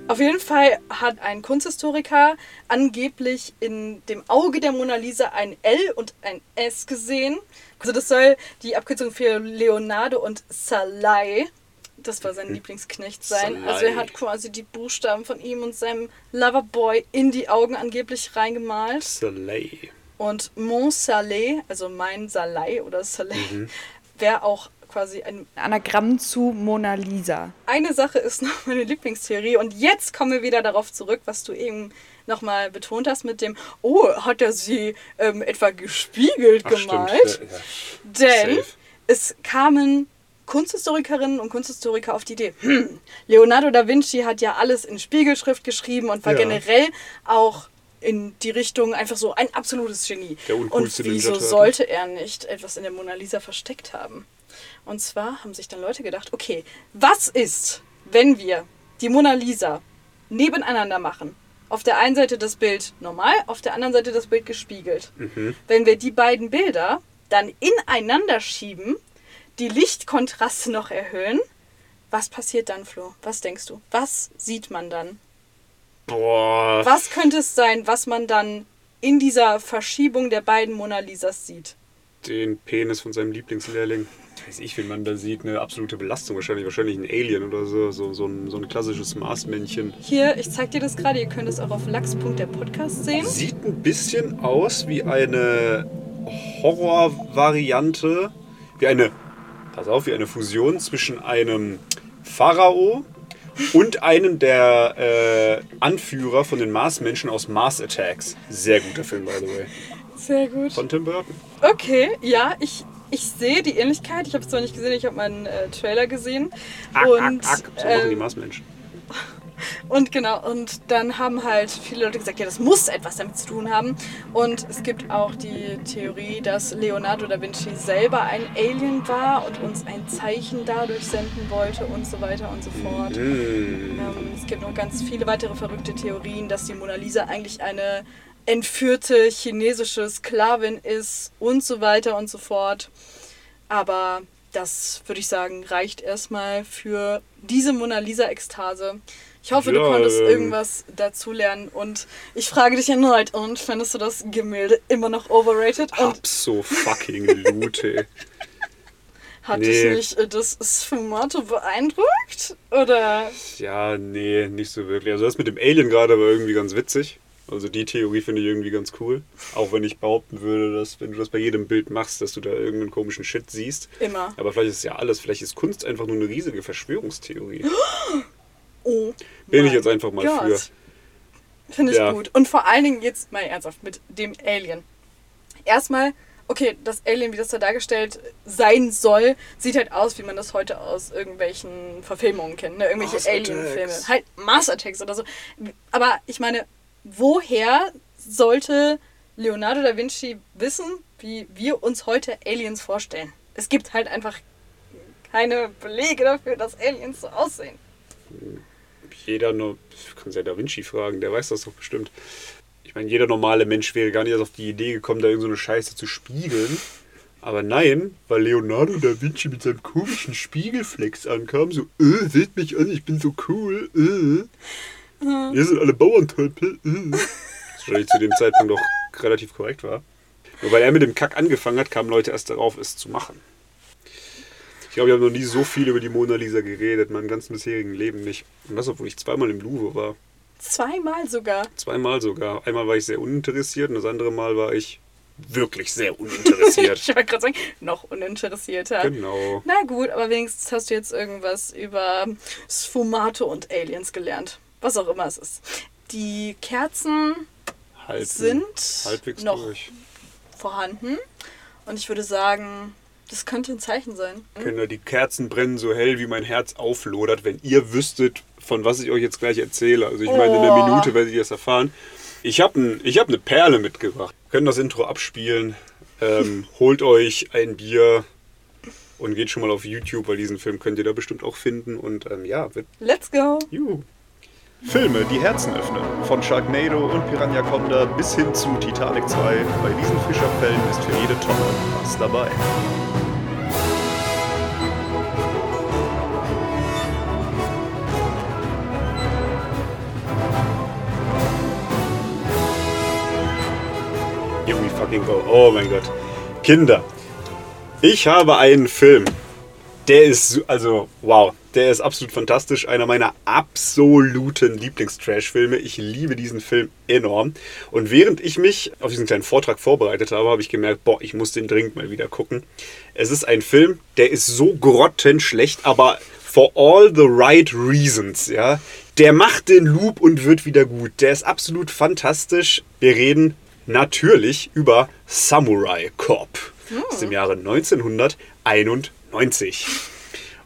Auf jeden Fall hat ein Kunsthistoriker angeblich in dem Auge der Mona Lisa ein L und ein S gesehen. Also das soll die Abkürzung für Leonardo und Salai, das war sein Lieblingsknecht sein. Salai. Also er hat quasi die Buchstaben von ihm und seinem Loverboy in die Augen angeblich reingemalt. Soleil. Und Mon Salé, also mein Salai oder Salai, wäre auch quasi ein Anagramm zu Mona Lisa. Eine Sache ist noch meine Lieblingstheorie und jetzt kommen wir wieder darauf zurück, was du eben nochmal betont hast mit dem, oh, hat er sie ähm, etwa gespiegelt Ach, gemalt? stimmt. Ja, ja. Denn Safe. es kamen Kunsthistorikerinnen und Kunsthistoriker auf die Idee, hm, Leonardo da Vinci hat ja alles in Spiegelschrift geschrieben und war Ja. generell auch in die Richtung einfach so ein absolutes Genie. Der und wieso sollte er nicht etwas in der Mona Lisa versteckt haben? Und zwar haben sich dann Leute gedacht, okay, was ist, wenn wir die Mona Lisa nebeneinander machen? Auf der einen Seite das Bild normal, auf der anderen Seite das Bild gespiegelt. Wenn wir die beiden Bilder dann ineinander schieben, die Lichtkontraste noch erhöhen, was passiert dann, Flo? Was denkst du? Was sieht man dann? Boah. Was könnte es sein, was man dann in dieser Verschiebung der beiden Mona Lisas sieht? Den Penis von seinem Lieblingslehrling. Weiß ich, wenn man da sieht, eine absolute Belastung. Wahrscheinlich, wahrscheinlich ein Alien oder so. So, so, ein, so ein klassisches Marsmännchen. Hier, ich zeig dir das gerade, ihr könnt es auch auf lachs.der Podcast sehen. Sieht ein bisschen aus wie eine Horrorvariante. Wie eine, pass auf, wie eine Fusion zwischen einem Pharao und einem der äh, Anführer von den Marsmenschen aus Mars Attacks. Sehr guter Film, by the way. Sehr gut. Von Tim Burton. Okay, ja, ich, ich sehe die Ähnlichkeit. Ich habe es zwar nicht gesehen, ich habe meinen äh, Trailer gesehen. Ack, und, ack, ack. So machen die ähm, Marsmenschen. [laughs] Und genau, und dann haben halt viele Leute gesagt, ja, das muss etwas damit zu tun haben. Und es gibt auch die Theorie, dass Leonardo da Vinci selber ein Alien war und uns ein Zeichen dadurch senden wollte und so weiter und so fort. Mm. Ähm, es gibt noch ganz viele weitere verrückte Theorien, dass die Mona Lisa eigentlich eine entführte chinesische Sklavin ist und so weiter und so fort. Aber das würde ich sagen, reicht erstmal für diese Mona Lisa-Ekstase. Ich hoffe, du Ja, konntest ähm, irgendwas dazulernen und ich frage dich erneut, und findest du das Gemälde immer noch overrated? Und Abso [laughs] fucking Lute. hat nee. dich nicht äh, das Sfumato beeindruckt? Oder? Ja, nee, nicht so wirklich. Also das mit dem Alien gerade war irgendwie ganz witzig. Also die Theorie finde ich irgendwie ganz cool. Auch wenn ich behaupten würde, dass wenn du das bei jedem Bild machst, dass du da irgendeinen komischen Shit siehst. Immer. Aber vielleicht ist ja alles. Vielleicht ist Kunst einfach nur eine riesige Verschwörungstheorie. [gasps] Oh. Bin ich jetzt einfach mal Gott. für. Finde ich Ja. gut. Und vor allen Dingen jetzt mal ernsthaft mit dem Alien. Erstmal, okay, das Alien, wie das da dargestellt sein soll, sieht halt aus, wie man das heute aus irgendwelchen Verfilmungen kennt. Ne? Irgendwelche Alien-Filme. Halt Mars Attacks oder so. Aber ich meine, woher sollte Leonardo da Vinci wissen, wie wir uns heute Aliens vorstellen? Es gibt halt einfach keine Belege dafür, dass Aliens so aussehen. Jeder nur, du kannst ja Da Vinci fragen, der weiß das doch bestimmt. Ich meine, jeder normale Mensch wäre gar nicht erst auf die Idee gekommen, da irgend so Scheiße zu spiegeln. Aber nein, weil Leonardo da Vinci mit seinem komischen Spiegelflex ankam, so, äh, seht mich an, ich bin so cool, äh. Ihr sind alle Bauerntölpel, äh. Was wahrscheinlich zu dem Zeitpunkt doch relativ korrekt war. Nur weil er mit dem Kack angefangen hat, kamen Leute erst darauf, es zu machen. Ich glaube, ich habe noch nie so viel über die Mona Lisa geredet, in meinem ganzen bisherigen Leben nicht. Und das, obwohl ich zweimal im Louvre war. Zweimal sogar. Zweimal sogar. Einmal war ich sehr uninteressiert und das andere Mal war ich wirklich sehr uninteressiert. [laughs] Ich wollte gerade sagen, noch uninteressierter. genau. Na gut, aber wenigstens hast du jetzt irgendwas über Sfumato und Aliens gelernt. Was auch immer es ist. Die Kerzen Halten. sind halbwegs noch durch. vorhanden. Und ich würde sagen, das könnte ein Zeichen sein. Kinder, die Kerzen brennen so hell, wie mein Herz auflodert, wenn ihr wüsstet, von was ich euch jetzt gleich erzähle. Also ich meine, in einer Oh. Minute werdet ihr das erfahren. Ich habe ein, ich hab eine Perle mitgebracht. Wir können das Intro abspielen. Ähm, [laughs] holt euch ein Bier und geht schon mal auf YouTube, weil diesen Film könnt ihr da bestimmt auch finden. Und ähm, ja, wird Let's go! juhu. Filme, die Herzen öffnen. Von Sharknado und Piranha Conda bis hin zu Titanic 2. Bei diesen Fischerfällen ist für jede Tonne was dabei. Here we go. Oh mein Gott. Kinder, ich habe einen Film der ist, also, wow, der ist absolut fantastisch. Einer meiner absoluten Lieblings-Trash-Filme. Ich liebe diesen Film enorm. Und während ich mich auf diesen kleinen Vortrag vorbereitet habe, habe ich gemerkt, boah, ich muss den dringend mal wieder gucken. Es ist ein Film, der ist so grottenschlecht, aber for all the right reasons, ja. Der macht den Loop und wird wieder gut. Der ist absolut fantastisch. Wir reden natürlich über Samurai Cop aus dem Jahre 1991.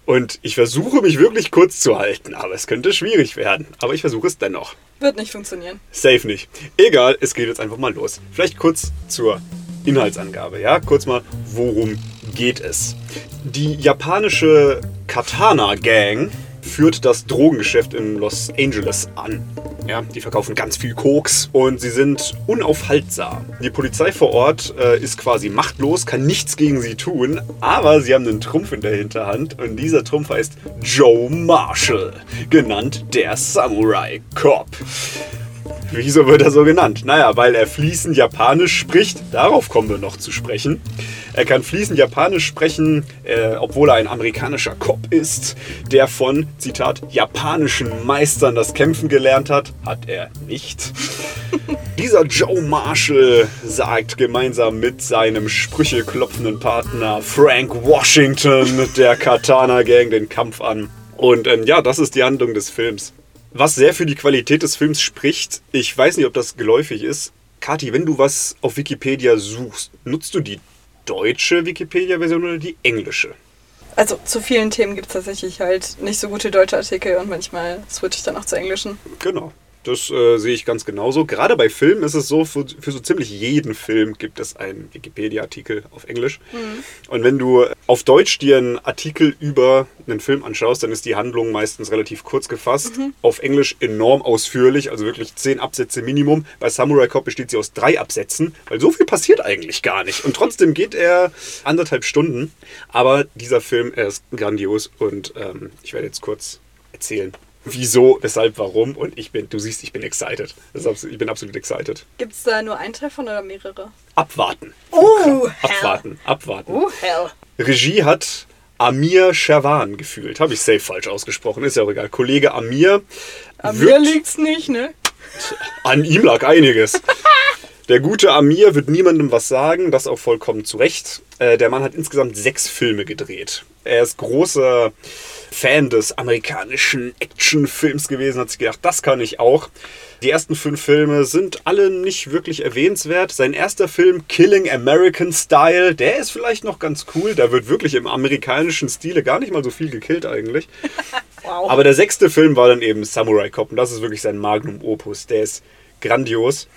Und ich versuche mich wirklich kurz zu halten, aber es könnte schwierig werden. Aber ich versuche es dennoch. Wird nicht funktionieren. Safe nicht. Egal, es geht jetzt einfach mal los. Vielleicht kurz zur Inhaltsangabe, ja? Kurz mal, worum geht es? Die japanische Katana Gang führt das Drogengeschäft in Los Angeles an. Ja, die verkaufen ganz viel Koks und sie sind unaufhaltsam. Die Polizei vor Ort äh, ist quasi machtlos, kann nichts gegen sie tun, aber sie haben einen Trumpf in der Hinterhand und dieser Trumpf heißt Joe Marshall, genannt der Samurai Cop. Wieso wird er so genannt? Naja, weil er fließend Japanisch spricht. Darauf kommen wir noch zu sprechen. Er kann fließend Japanisch sprechen, äh, obwohl er ein amerikanischer Cop ist, der von, Zitat, japanischen Meistern das Kämpfen gelernt hat. Hat er nicht. [laughs] Dieser Joe Marshall sagt gemeinsam mit seinem sprücheklopfenden Partner Frank Washington der Katana Gang den Kampf an. Und ähm, ja, das ist die Handlung des Films. Was sehr für die Qualität des Films spricht, ich weiß nicht, ob das geläufig ist. Kathi, wenn du was auf Wikipedia suchst, nutzt du die deutsche Wikipedia-Version oder die englische? Also zu vielen Themen gibt es tatsächlich halt nicht so gute deutsche Artikel und manchmal switche ich dann auch zu englischen. Genau. Das äh, sehe ich ganz genauso. Gerade bei Filmen ist es so, für, für so ziemlich jeden Film gibt es einen Wikipedia-Artikel auf Englisch. Und wenn du auf Deutsch dir einen Artikel über einen Film anschaust, dann ist die Handlung meistens relativ kurz gefasst. Auf Englisch enorm ausführlich, also wirklich zehn Absätze Minimum. Bei Samurai Cop besteht sie aus drei Absätzen, weil so viel passiert eigentlich gar nicht. Und trotzdem geht er anderthalb Stunden. Aber dieser Film, er ist grandios und ähm, ich werde jetzt kurz erzählen, wieso, weshalb, warum. Und ich bin, du siehst, ich bin excited. Absolut, ich bin absolut excited. Gibt es da nur einen Teil von oder mehrere? Abwarten. Oh, Abwarten, abwarten. Oh, hell. Regie hat Amir Sherwan gefühlt. Habe ich safe falsch ausgesprochen, ist ja auch egal. Kollege Amir. An mir liegt's nicht, ne? An ihm lag einiges. [laughs] Der gute Amir wird niemandem was sagen, das auch vollkommen zu Recht. Äh, der Mann hat insgesamt sechs Filme gedreht. Er ist großer Fan des amerikanischen Actionfilms gewesen, hat sich gedacht, das kann ich auch. Die ersten fünf Filme sind alle nicht wirklich erwähnenswert. Sein erster Film, Killing American Style, der ist vielleicht noch ganz cool. Da wird wirklich im amerikanischen Stile gar nicht mal so viel gekillt eigentlich. [laughs] Wow. Aber der sechste Film war dann eben Samurai Cop und das ist wirklich sein Magnum Opus. Der ist grandios.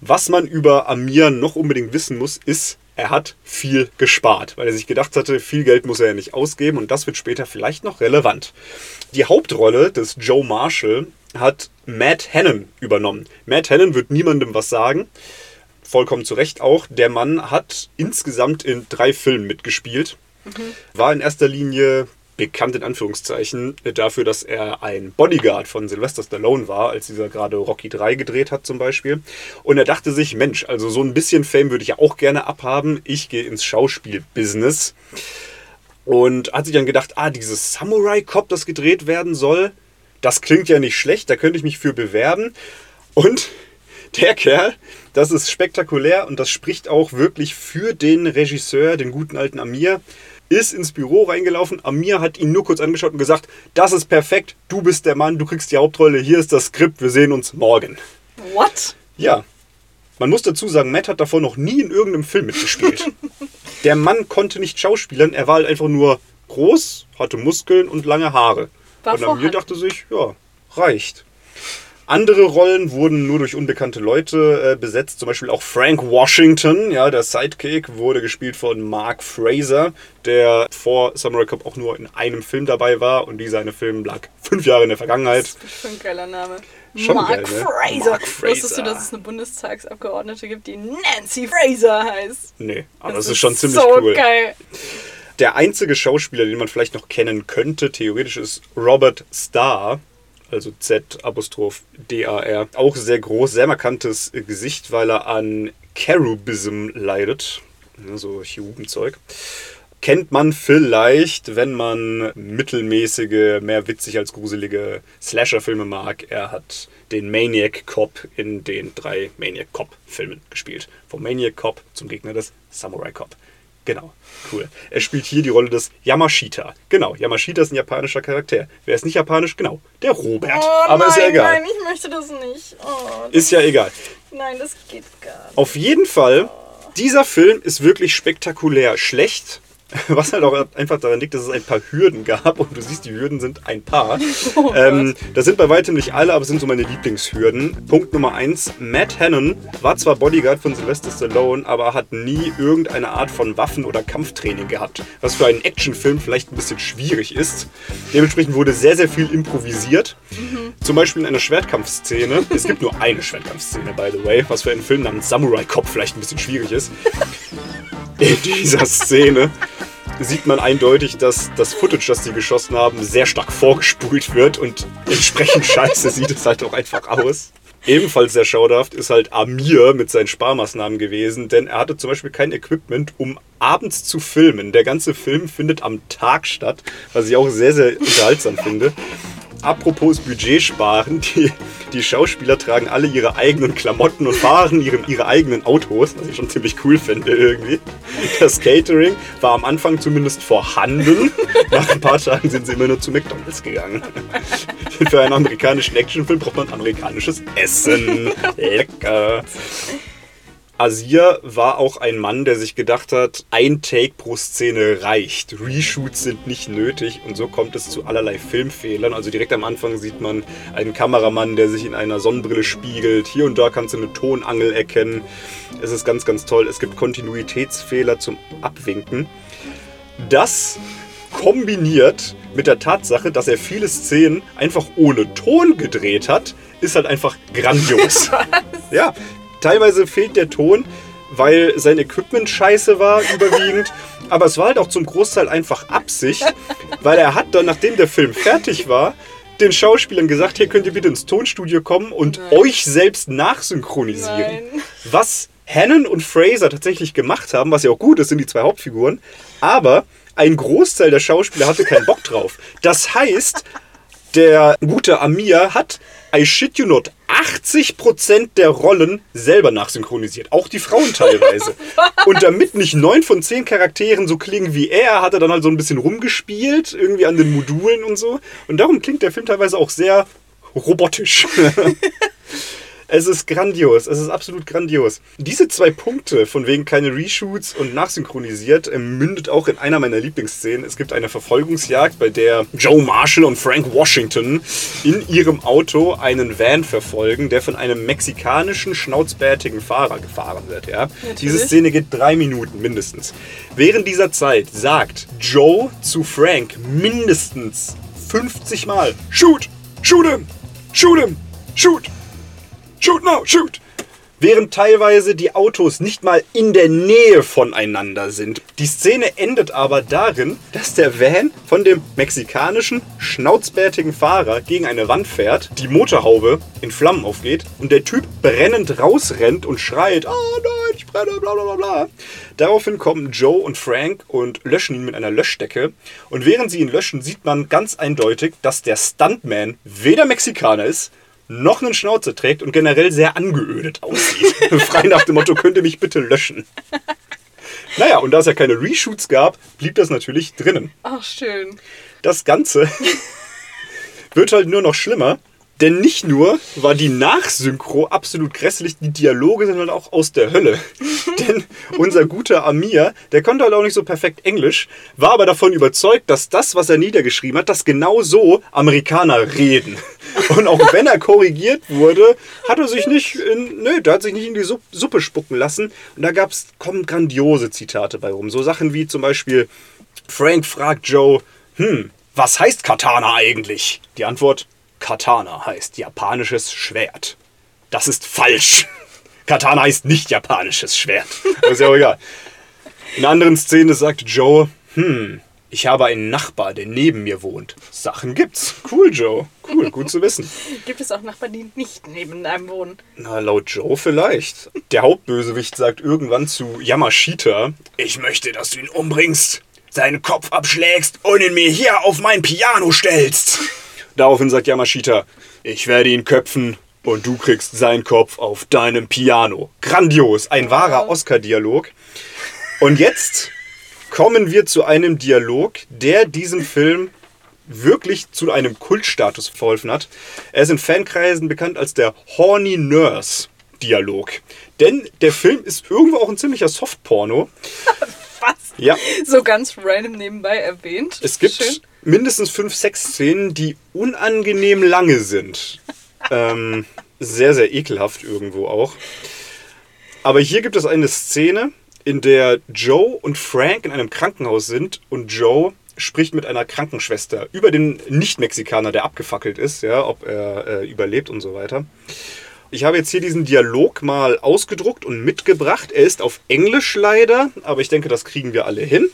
Was man über Amir noch unbedingt wissen muss, ist, er hat viel gespart, weil er sich gedacht hatte, viel Geld muss er ja nicht ausgeben und das wird später vielleicht noch relevant. Die Hauptrolle des Joe Marshall hat Matt Hannon übernommen. Matt Hannon wird niemandem was sagen. Vollkommen zu Recht auch. Der Mann hat insgesamt in drei Filmen mitgespielt. War in erster Linie bekannt in Anführungszeichen dafür, dass er ein Bodyguard von Sylvester Stallone war, als dieser gerade Rocky 3 gedreht hat zum Beispiel. Und er dachte sich, Mensch, also so ein bisschen Fame würde ich ja auch gerne abhaben. Ich gehe ins Schauspielbusiness. Und hat sich dann gedacht, ah, dieses Samurai Cop, das gedreht werden soll, das klingt ja nicht schlecht, da könnte ich mich für bewerben. Und [laughs] der Kerl, das ist spektakulär und das spricht auch wirklich für den Regisseur, den guten alten Amir, ist ins Büro reingelaufen. Amir hat ihn nur kurz angeschaut und gesagt, das ist perfekt, du bist der Mann, du kriegst die Hauptrolle, hier ist das Skript, wir sehen uns morgen. What? Ja, man muss dazu sagen, Matt hat davor noch nie in irgendeinem Film mitgespielt. [laughs] Der Mann konnte nicht schauspielern, er war halt einfach nur groß, hatte Muskeln und lange Haare. War und Amir dachte sich, ja, reicht. Andere Rollen wurden nur durch unbekannte Leute äh, besetzt, zum Beispiel auch Frank Washington, ja, der Sidekick, wurde gespielt von Mark Fraser, der vor Samurai Cop auch nur in einem Film dabei war und dieser eine Film lag fünf Jahre in der Vergangenheit. Das ist schon ein geiler Name. Schon Mark geil, ne? Fraser. Mark Wusstest du, Fraser. dass es eine Bundestagsabgeordnete gibt, die Nancy Fraser heißt? Nee, aber Das das, ist schon ziemlich so cool. geil. Der einzige Schauspieler, den man vielleicht noch kennen könnte, theoretisch ist Robert Starr, also Z-Apostroph D-A-R. Auch sehr groß, sehr markantes Gesicht, weil er an Cherubism leidet. So Cherubenzeug. Kennt man vielleicht, wenn man mittelmäßige, mehr witzig als gruselige Slasher-Filme mag. Er hat den Maniac Cop in den drei Maniac Cop-Filmen gespielt. Vom Maniac Cop zum Gegner des Samurai Cop. Genau, cool. Er spielt hier die Rolle des Yamashita. Genau, Yamashita ist ein japanischer Charakter. Wer ist nicht japanisch? Genau, der Robert. Oh, Aber nein, ist ja egal. Nein, ich möchte das nicht. Oh, Ist ja egal. nein, das geht gar nicht. Auf jeden Fall, dieser Film ist wirklich spektakulär schlecht. [laughs] Was halt auch einfach daran liegt, dass es ein paar Hürden gab und du siehst, die Hürden sind ein paar. [laughs] ähm, das sind bei weitem nicht alle, aber sind so meine Lieblingshürden. Punkt Nummer eins: Matt Hannon war zwar Bodyguard von Sylvester Stallone, aber hat nie irgendeine Art von Waffen- oder Kampftraining gehabt. Was für einen Actionfilm vielleicht ein bisschen schwierig ist. Dementsprechend wurde sehr, sehr viel improvisiert. Zum Beispiel in einer Schwertkampfszene. Es gibt nur eine Schwertkampfszene, by the way, was für einen Film namens Samurai Cop vielleicht ein bisschen schwierig ist. In dieser Szene sieht man eindeutig, dass das Footage, das die geschossen haben, sehr stark vorgespult wird und entsprechend [laughs] scheiße sieht es halt auch einfach aus. Ebenfalls sehr schauderhaft ist halt Amir mit seinen Sparmaßnahmen gewesen, denn er hatte zum Beispiel kein Equipment, um abends zu filmen. Der ganze Film findet am Tag statt, was ich auch sehr, sehr unterhaltsam finde. Apropos Budget sparen, die, die Schauspieler tragen alle ihre eigenen Klamotten und fahren ihre, ihre eigenen Autos, was ich schon ziemlich cool finde irgendwie. Das Catering war am Anfang zumindest vorhanden. Nach ein paar Tagen sind sie immer nur zu McDonalds gegangen. Für einen amerikanischen Actionfilm braucht man amerikanisches Essen. Lecker. Asir war auch ein Mann, der sich gedacht hat, ein Take pro Szene reicht. Reshoots sind nicht nötig und so kommt es zu allerlei Filmfehlern. Also direkt am Anfang sieht man einen Kameramann, der sich in einer Sonnenbrille spiegelt. Hier und da kannst du eine Tonangel erkennen. Es ist ganz, ganz toll. Es gibt Kontinuitätsfehler zum Abwinken. Das kombiniert mit der Tatsache, dass er viele Szenen einfach ohne Ton gedreht hat, ist halt einfach grandios. [laughs] ja, teilweise fehlt der Ton, weil sein Equipment scheiße war überwiegend. [laughs] Aber es war halt auch zum Großteil einfach Absicht, weil er hat dann, nachdem der Film fertig war, den Schauspielern gesagt, hier könnt ihr bitte ins Tonstudio kommen und euch selbst nachsynchronisieren. Nein. Was Hannon und Fraser tatsächlich gemacht haben, was ja auch gut ist, sind die zwei Hauptfiguren. Aber ein Großteil der Schauspieler hatte keinen Bock drauf. Das heißt, der gute Amir hat, I shit you not, 80% der Rollen selber nachsynchronisiert. Auch die Frauen teilweise. [laughs] Und damit nicht neun von zehn Charakteren so klingen wie er, hat er dann halt so ein bisschen rumgespielt, irgendwie an den Modulen und so. Und darum klingt der Film teilweise auch sehr robotisch. [laughs] [laughs] Es ist grandios, es ist absolut grandios. Diese zwei Punkte, von wegen keine Reshoots und nachsynchronisiert, äh, mündet auch in einer meiner Lieblingsszenen. Es gibt eine Verfolgungsjagd, bei der Joe Marshall und Frank Washington in ihrem Auto einen Van verfolgen, der von einem mexikanischen, schnauzbärtigen Fahrer gefahren wird. Ja? Diese Szene geht drei Minuten mindestens. Während dieser Zeit sagt Joe zu Frank mindestens 50 Mal: Shoot! Shoot him! Shoot him! Shoot! Shoot now, shoot! Während teilweise die Autos nicht mal in der Nähe voneinander sind. Die Szene endet aber darin, dass der Van von dem mexikanischen, schnauzbärtigen Fahrer gegen eine Wand fährt, die Motorhaube in Flammen aufgeht und der Typ brennend rausrennt und schreit, oh nein, ich brenne, bla bla bla bla. Daraufhin kommen Joe und Frank und löschen ihn mit einer Löschdecke. Und während sie ihn löschen, sieht man ganz eindeutig, dass der Stuntman weder Mexikaner ist, noch einen Schnauze trägt und generell sehr angeödet aussieht. [laughs] Frei nach dem Motto, könnt ihr mich bitte löschen. Naja, und da es ja keine Reshoots gab, blieb das natürlich drinnen. Ach, schön. Das Ganze [laughs] wird halt nur noch schlimmer, denn nicht nur war die Nachsynchro absolut grässlich, die Dialoge sind halt auch aus der Hölle. [laughs] denn unser guter Amir, der konnte halt auch nicht so perfekt Englisch, war aber davon überzeugt, dass das, was er niedergeschrieben hat, dass genau so Amerikaner reden. Und auch wenn er korrigiert wurde, hat er sich nicht in, nö, der hat sich nicht in die Sup- Suppe spucken lassen. Und da gab's, kommen grandiose Zitate bei rum. So Sachen wie zum Beispiel, Frank fragt Joe, hm, was heißt Katana eigentlich? Die Antwort, Katana heißt japanisches Schwert. Das ist falsch. [laughs] Katana heißt nicht japanisches Schwert. Aber [laughs] ist ja auch egal. In einer anderen Szene sagt Joe, hm, Ich habe einen Nachbar, der neben mir wohnt. Sachen gibt's. Cool, Joe. Cool, gut zu wissen. [laughs] Gibt es auch Nachbarn, die nicht neben einem wohnen? Na, laut Joe vielleicht. Der Hauptbösewicht sagt irgendwann zu Yamashita, ich möchte, dass du ihn umbringst, seinen Kopf abschlägst und ihn mir hier auf mein Piano stellst. Daraufhin sagt Yamashita, ich werde ihn köpfen und du kriegst seinen Kopf auf deinem Piano. Grandios, ein wahrer Oscar-Dialog. Und jetzt kommen wir zu einem Dialog, der diesem Film wirklich zu einem Kultstatus verholfen hat. Er ist in Fankreisen bekannt als der Horny Nurse Dialog. Denn der Film ist irgendwo auch ein ziemlicher Softporno. [laughs] Was? Ja. So ganz random nebenbei erwähnt. Es gibt Schön. Mindestens fünf Sexszenen, die unangenehm lange sind. ähm, sehr, sehr ekelhaft irgendwo auch. Aber hier gibt es eine Szene, in der Joe und Frank in einem Krankenhaus sind und Joe spricht mit einer Krankenschwester über den Nicht-Mexikaner, der abgefackelt ist, ja, ob er äh, überlebt und so weiter. Ich habe jetzt hier diesen Dialog mal ausgedruckt und mitgebracht. Er ist auf Englisch leider, aber ich denke, das kriegen wir alle hin.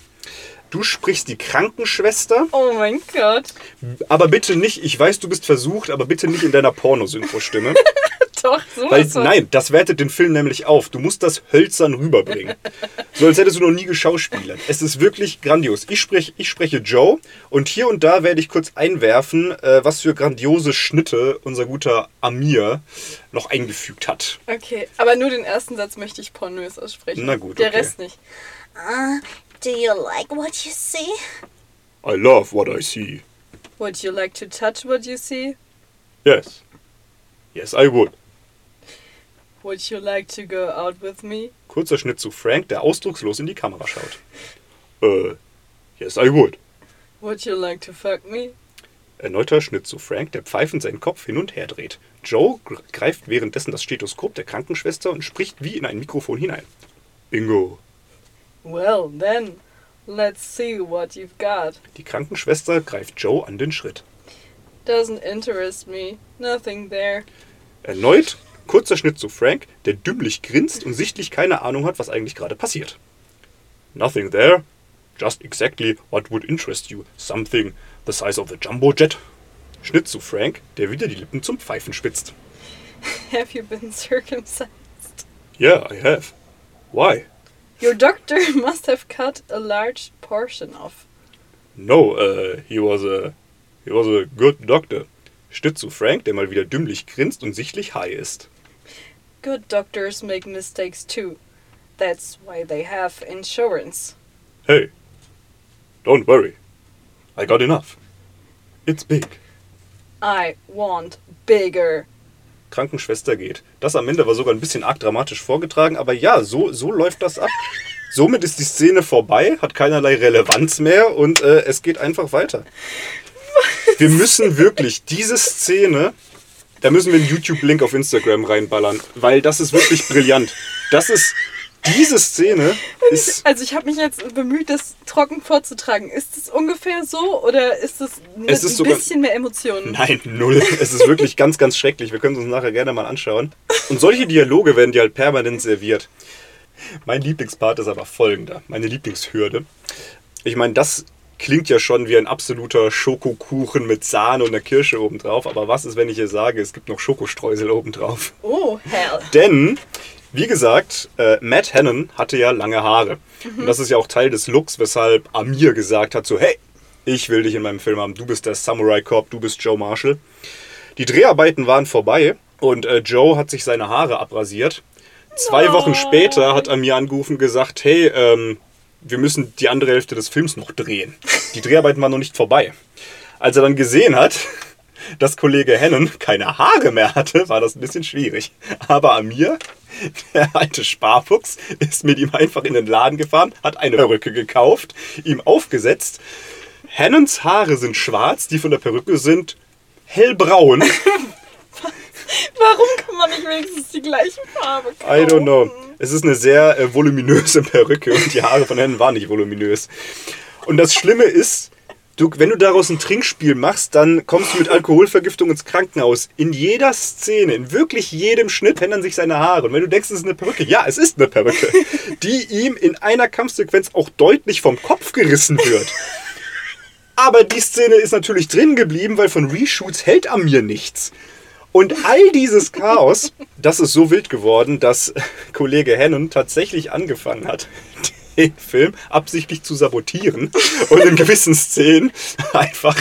Du sprichst die Krankenschwester, Oh mein Gott. aber bitte nicht, ich weiß, du bist versucht, aber bitte nicht in deiner Pornosynchro-Stimme. [laughs] Doch, so Weil, von- nein, das wertet den Film nämlich auf. Du musst das hölzern rüberbringen. So als hättest du noch nie geschauspielert. Es ist wirklich grandios. Ich, sprech, ich spreche Joe und hier und da werde ich kurz einwerfen, äh, was für grandiose Schnitte unser guter Amir noch eingefügt hat. Okay, aber nur den ersten Satz möchte ich pornös aussprechen. Na gut, Der okay. Rest nicht. Do you like what you see? I love what I see. Would you like to touch what you see? Yes. Yes, I would. Would you like to go out with me? Kurzer Schnitt zu Frank, der ausdruckslos in die Kamera schaut. Äh, yes, I would. Would you like to fuck me? Erneuter Schnitt zu Frank, der pfeifend seinen Kopf hin und her dreht. Joe gr- greift währenddessen das Stethoskop der Krankenschwester und spricht wie in ein Mikrofon hinein. Bingo. Well, then, let's see what you've got. Die Krankenschwester greift Joe an den Schritt. Doesn't interest me. Nothing there. Erneut kurzer Schnitt zu Frank, der dümmlich grinst und sichtlich keine Ahnung hat, was eigentlich gerade passiert. Nothing there. Just exactly what would interest you. Something the size of a jumbo jet. Schnitt zu Frank, der wieder die Lippen zum Pfeifen spitzt. [laughs] Have you been [laughs] circumcised? Yeah, I have. Why? Your doctor [laughs] must have cut a large portion off. No, uh, he was a he was a good doctor. Schnitt zu Frank, der mal wieder dümmlich grinst und sichtlich high ist. Good doctors make mistakes too. That's why they have insurance. Hey, don't worry. I got enough. It's big. I want bigger. Krankenschwester geht. Das am Ende war sogar ein bisschen arg dramatisch vorgetragen, aber ja, so, so läuft das ab. Somit ist die Szene vorbei, hat keinerlei Relevanz mehr und äh, es geht einfach weiter. Wir müssen wirklich diese Szene, da müssen wir einen YouTube-Link auf Instagram reinballern, weil das ist wirklich brillant. Das ist, diese Szene ist, Also ich habe mich jetzt bemüht, das trocken vorzutragen. Ist es ungefähr so oder ist es mit Es ist ein sogar- bisschen mehr Emotionen? Nein, null. Es ist wirklich ganz, ganz schrecklich. Wir können es uns nachher gerne mal anschauen. Und solche Dialoge werden dir halt permanent serviert. Mein Lieblingspart ist aber folgender. Meine Lieblingshürde. Ich meine, das klingt ja schon wie ein absoluter Schokokuchen mit Sahne und einer Kirsche obendrauf. Aber was ist, wenn ich hier sage, es gibt noch Schokostreusel obendrauf? Oh, hell. Denn, wie gesagt, äh, Matt Hannon hatte ja lange Haare. Und das ist ja auch Teil des Looks, weshalb Amir gesagt hat, so, hey, ich will dich in meinem Film haben. Du bist der Samurai Cop, du bist Joe Marshall. Die Dreharbeiten waren vorbei und äh, Joe hat sich seine Haare abrasiert. Zwei Wochen später hat Amir angerufen und gesagt, hey, ähm, wir müssen die andere Hälfte des Films noch drehen. Die Dreharbeiten waren noch nicht vorbei. Als er dann gesehen hat, dass Kollege Hannon keine Haare mehr hatte, war das ein bisschen schwierig. Aber Amir, der alte Sparfuchs, ist mit ihm einfach in den Laden gefahren, hat eine Perücke gekauft, ihm aufgesetzt. Hannons Haare sind schwarz, die von der Perücke sind hellbraun. [laughs] Warum kann man nicht wenigstens die gleiche Farbe kaufen? I don't know. Es ist eine sehr äh, voluminöse Perücke und die Haare von Hannon waren nicht voluminös. Und das Schlimme ist, du, wenn du daraus ein Trinkspiel machst, dann kommst du mit Alkoholvergiftung ins Krankenhaus. In jeder Szene, in wirklich jedem Schnitt ändern sich seine Haare. Und wenn du denkst, es ist eine Perücke, ja, es ist eine Perücke, [laughs] die ihm in einer Kampfsequenz auch deutlich vom Kopf gerissen wird. Aber die Szene ist natürlich drin geblieben, weil von Reshoots hält Amir nichts. Und all dieses Chaos, das ist so wild geworden, dass [laughs] Kollege Hannon tatsächlich angefangen hat, den Film absichtlich zu sabotieren [laughs] und in gewissen Szenen [laughs] einfach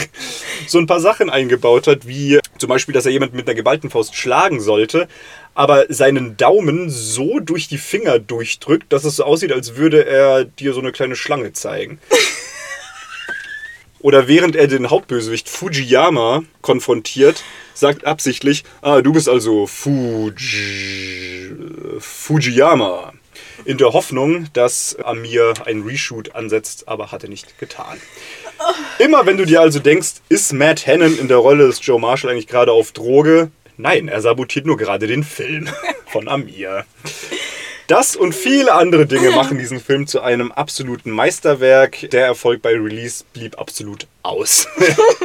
so ein paar Sachen eingebaut hat, wie zum Beispiel, dass er jemanden mit einer geballten Faust schlagen sollte, aber seinen Daumen so durch die Finger durchdrückt, dass es so aussieht, als würde er dir so eine kleine Schlange zeigen. [laughs] Oder während er den Hauptbösewicht Fujiyama konfrontiert, sagt absichtlich, ah, du bist also Fuji, Fujiyama. In der Hoffnung, dass Amir einen Reshoot ansetzt, aber hat er nicht getan. Immer wenn du dir also denkst, ist Matt Hannon in der Rolle des Joe Marshall eigentlich gerade auf Droge? Nein, er sabotiert nur gerade den Film [laughs] von Amir. Das und viele andere Dinge machen diesen Film zu einem absoluten Meisterwerk. Der Erfolg bei Release blieb absolut aus.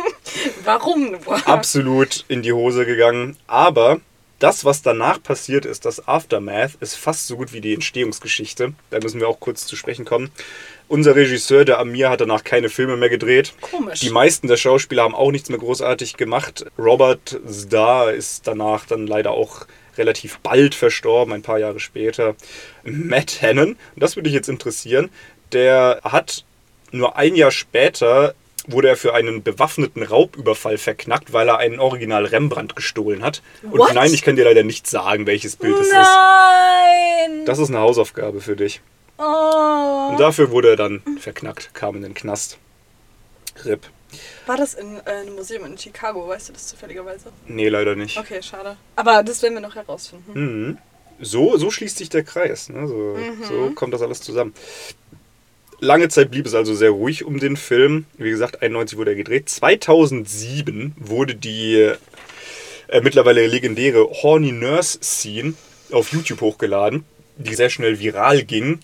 [laughs] Warum? absolut in die Hose gegangen. Aber das, was danach passiert ist, das Aftermath, ist fast so gut wie die Entstehungsgeschichte. Da müssen wir auch kurz zu sprechen kommen. Unser Regisseur, der Amir, hat danach keine Filme mehr gedreht. Komisch. Die meisten der Schauspieler haben auch nichts mehr großartig gemacht. Robert Starr ist danach dann leider auch relativ bald verstorben, ein paar Jahre später. Matt Hannon, das würde dich jetzt interessieren, der hat nur ein Jahr später wurde er für einen bewaffneten Raubüberfall verknackt, weil er einen Original Rembrandt gestohlen hat. Und What? nein, ich kann dir leider nicht sagen, welches Bild es ist. Nein! Das ist eine Hausaufgabe für dich. Oh. Und dafür wurde er dann verknackt, kam in den Knast. RIP. War das in äh, einem Museum in Chicago, weißt du das zufälligerweise? Nee, leider nicht. Okay, schade. Aber das werden wir noch herausfinden. Mhm. So, so schließt sich der Kreis. Ne? So, so kommt das alles zusammen. Lange Zeit blieb es also sehr ruhig um den Film. Wie gesagt, 91 wurde er gedreht. 2007 wurde die äh, mittlerweile legendäre Horny Nurse Scene auf YouTube hochgeladen, die sehr schnell viral ging.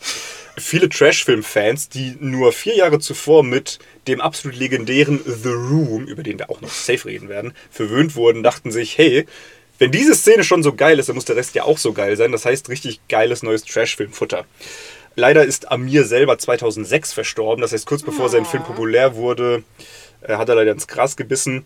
Viele Trashfilm-Fans, die nur vier Jahre zuvor mit dem absolut legendären The Room, über den wir auch noch safe reden werden, verwöhnt wurden, dachten sich, hey, wenn diese Szene schon so geil ist, dann muss der Rest ja auch so geil sein. Das heißt, richtig geiles neues Trashfilm-Futter. Leider ist Amir selber 2006 verstorben. Das heißt, kurz bevor sein Film populär wurde, äh, hat er leider ins Gras gebissen.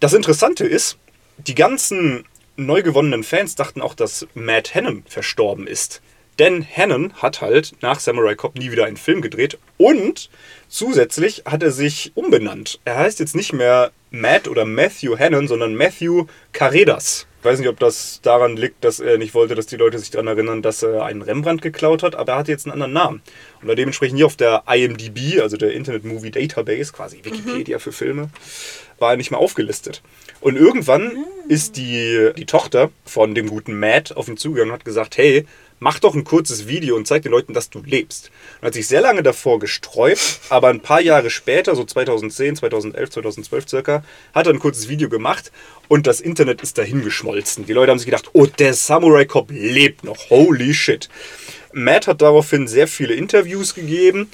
Das Interessante ist, die ganzen neu gewonnenen Fans dachten auch, dass Matt Hannon verstorben ist. Denn Hannon hat halt nach Samurai Cop nie wieder einen Film gedreht und zusätzlich hat er sich umbenannt. Er heißt jetzt nicht mehr Matt oder Matthew Hannon, sondern Matthew Carredas. Ich weiß nicht, ob das daran liegt, dass er nicht wollte, dass die Leute sich daran erinnern, dass er einen Rembrandt geklaut hat, aber er hatte jetzt einen anderen Namen. Und war dementsprechend hier auf der IMDb, also der Internet Movie Database, quasi Wikipedia für Filme, war er nicht mehr aufgelistet. Und irgendwann ist die, die Tochter von dem guten Matt auf ihn zugegangen und hat gesagt, hey, mach doch ein kurzes Video und zeig den Leuten, dass du lebst. Und hat sich sehr lange davor gesträubt, aber ein paar Jahre später, so 2010, 2011, 2012 circa, hat er ein kurzes Video gemacht und das Internet ist dahin geschmolzen. Die Leute haben sich gedacht, oh, der Samurai Cop lebt noch, holy shit. Matt hat daraufhin sehr viele Interviews gegeben,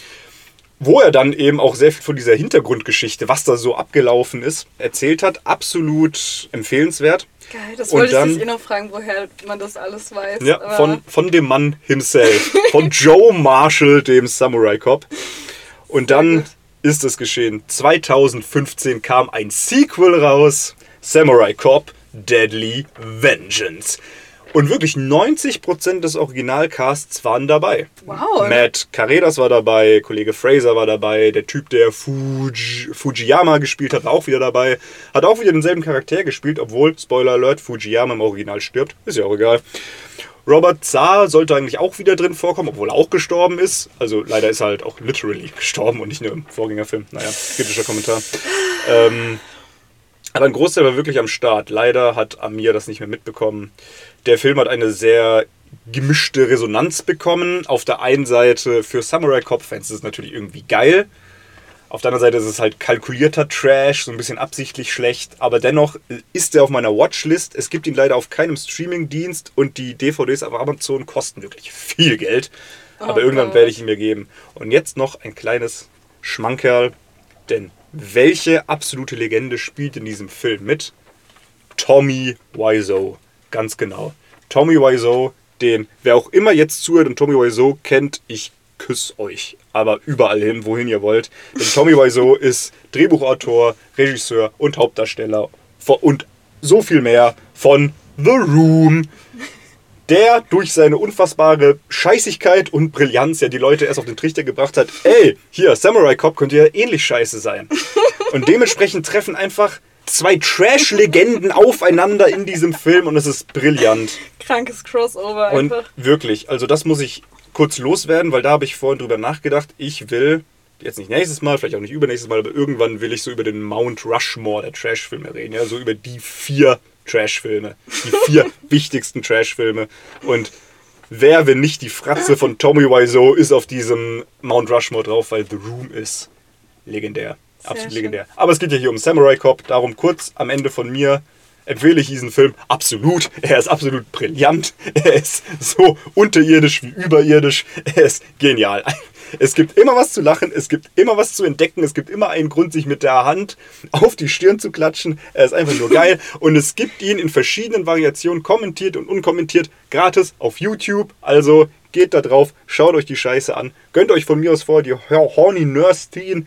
wo er dann eben auch sehr viel von dieser Hintergrundgeschichte, was da so abgelaufen ist, erzählt hat. Absolut empfehlenswert. Geil, das Und wollte dann- ich dich eh noch fragen, woher man das alles weiß. Ja, von, von dem Mann himself. Von [laughs] Joe Marshall, dem Samurai Cop. Und dann ist es geschehen. 2015 kam ein Sequel raus. Samurai Cop Deadly Vengeance. Und wirklich 90% des Originalcasts waren dabei. Wow. Matt Carreras war dabei, Kollege Fraser war dabei, der Typ, der Fuji, Fujiyama gespielt hat, war auch wieder dabei. Hat auch wieder denselben Charakter gespielt, obwohl, Spoiler Alert, Fujiyama im Original stirbt. Ist ja auch egal. Robert Zaar sollte eigentlich auch wieder drin vorkommen, obwohl er auch gestorben ist. Also leider ist er halt auch literally [laughs] gestorben und nicht nur im Vorgängerfilm. Naja, kritischer Kommentar. Ähm, aber ein Großteil war wirklich am Start. Leider hat Amir das nicht mehr mitbekommen. Der Film hat eine sehr gemischte Resonanz bekommen. Auf der einen Seite für Samurai Cop-Fans ist es natürlich irgendwie geil. Auf der anderen Seite ist es halt kalkulierter Trash, so ein bisschen absichtlich schlecht. Aber dennoch ist er auf meiner Watchlist. Es gibt ihn leider auf keinem Streaming-Dienst und die DVDs auf Amazon kosten wirklich viel Geld. Aber Oh irgendwann Gott. werde ich ihn mir geben. Und jetzt noch ein kleines Schmankerl. Denn welche absolute Legende spielt in diesem Film mit? Tommy Wiseau. Ganz genau. Tommy Wiseau, den, wer auch immer jetzt zuhört und Tommy Wiseau kennt, ich küss euch. Aber überall hin, wohin ihr wollt. Denn Tommy Wiseau [laughs] ist Drehbuchautor, Regisseur und Hauptdarsteller und so viel mehr von The Room. Der durch seine unfassbare Scheißigkeit und Brillanz ja die Leute erst auf den Trichter gebracht hat, ey, hier, Samurai Cop könnte ja ähnlich scheiße sein. Und dementsprechend treffen einfach zwei Trash-Legenden aufeinander in diesem Film und es ist brillant. Krankes Crossover Und einfach. wirklich, also das muss ich kurz loswerden, weil da habe ich vorhin drüber nachgedacht. Ich will, jetzt nicht nächstes Mal, vielleicht auch nicht übernächstes Mal, aber irgendwann will ich so über den Mount Rushmore der Trash-Filme reden. Ja, so über die vier Trash-Filme. Die vier [laughs] wichtigsten Trash-Filme. Und wer, wenn nicht die Fratze von Tommy Wiseau, ist auf diesem Mount Rushmore drauf, weil The Room ist legendär. Absolut legendär. Aber es geht ja hier um Samurai Cop, darum kurz am Ende von mir empfehle ich diesen Film absolut. Er ist absolut brillant. Er ist so unterirdisch wie überirdisch. Er ist genial. Es gibt immer was zu lachen, es gibt immer was zu entdecken, es gibt immer einen Grund, sich mit der Hand auf die Stirn zu klatschen. Er ist einfach nur geil. Und es gibt ihn in verschiedenen Variationen, kommentiert und unkommentiert, gratis auf YouTube. Also geht da drauf, schaut euch die Scheiße an. Gönnt euch von mir aus vor die Horny Nurse Teen.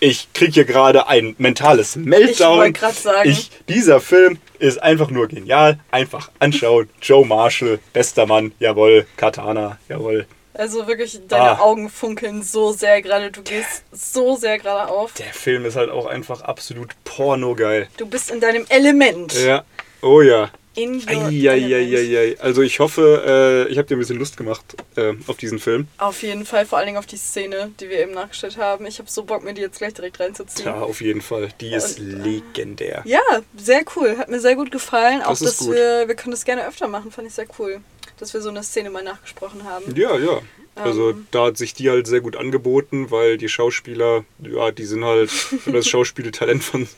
Ich kriege hier gerade ein mentales Meltdown. wollte grad sagen. Ich, dieser Film ist einfach nur genial. Einfach anschauen. Joe Marshall, bester Mann, jawohl. Katana, jawohl. Also wirklich, deine Ah. Augen funkeln so sehr gerade. Du gehst so sehr gerade auf. Der Film ist halt auch einfach absolut pornogeil. Du bist in deinem Element. Ja, oh ja. In your. Also ich hoffe, äh, ich habe dir ein bisschen Lust gemacht äh, auf diesen Film. Auf jeden Fall, vor allen Dingen auf die Szene, die wir eben nachgestellt haben. Ich habe so Bock, mir die jetzt gleich direkt reinzuziehen. Ja, auf jeden Fall. Die ist Und, legendär. Ja, sehr cool. Hat mir sehr gut gefallen. Auch, Das ist dass gut. wir, wir können das gerne öfter machen, fand ich sehr cool. Dass wir so eine Szene mal nachgesprochen haben. Ja, ja. Also Ähm. da hat sich die halt sehr gut angeboten, weil die Schauspieler, ja, die sind halt [laughs] das Schauspieltalent von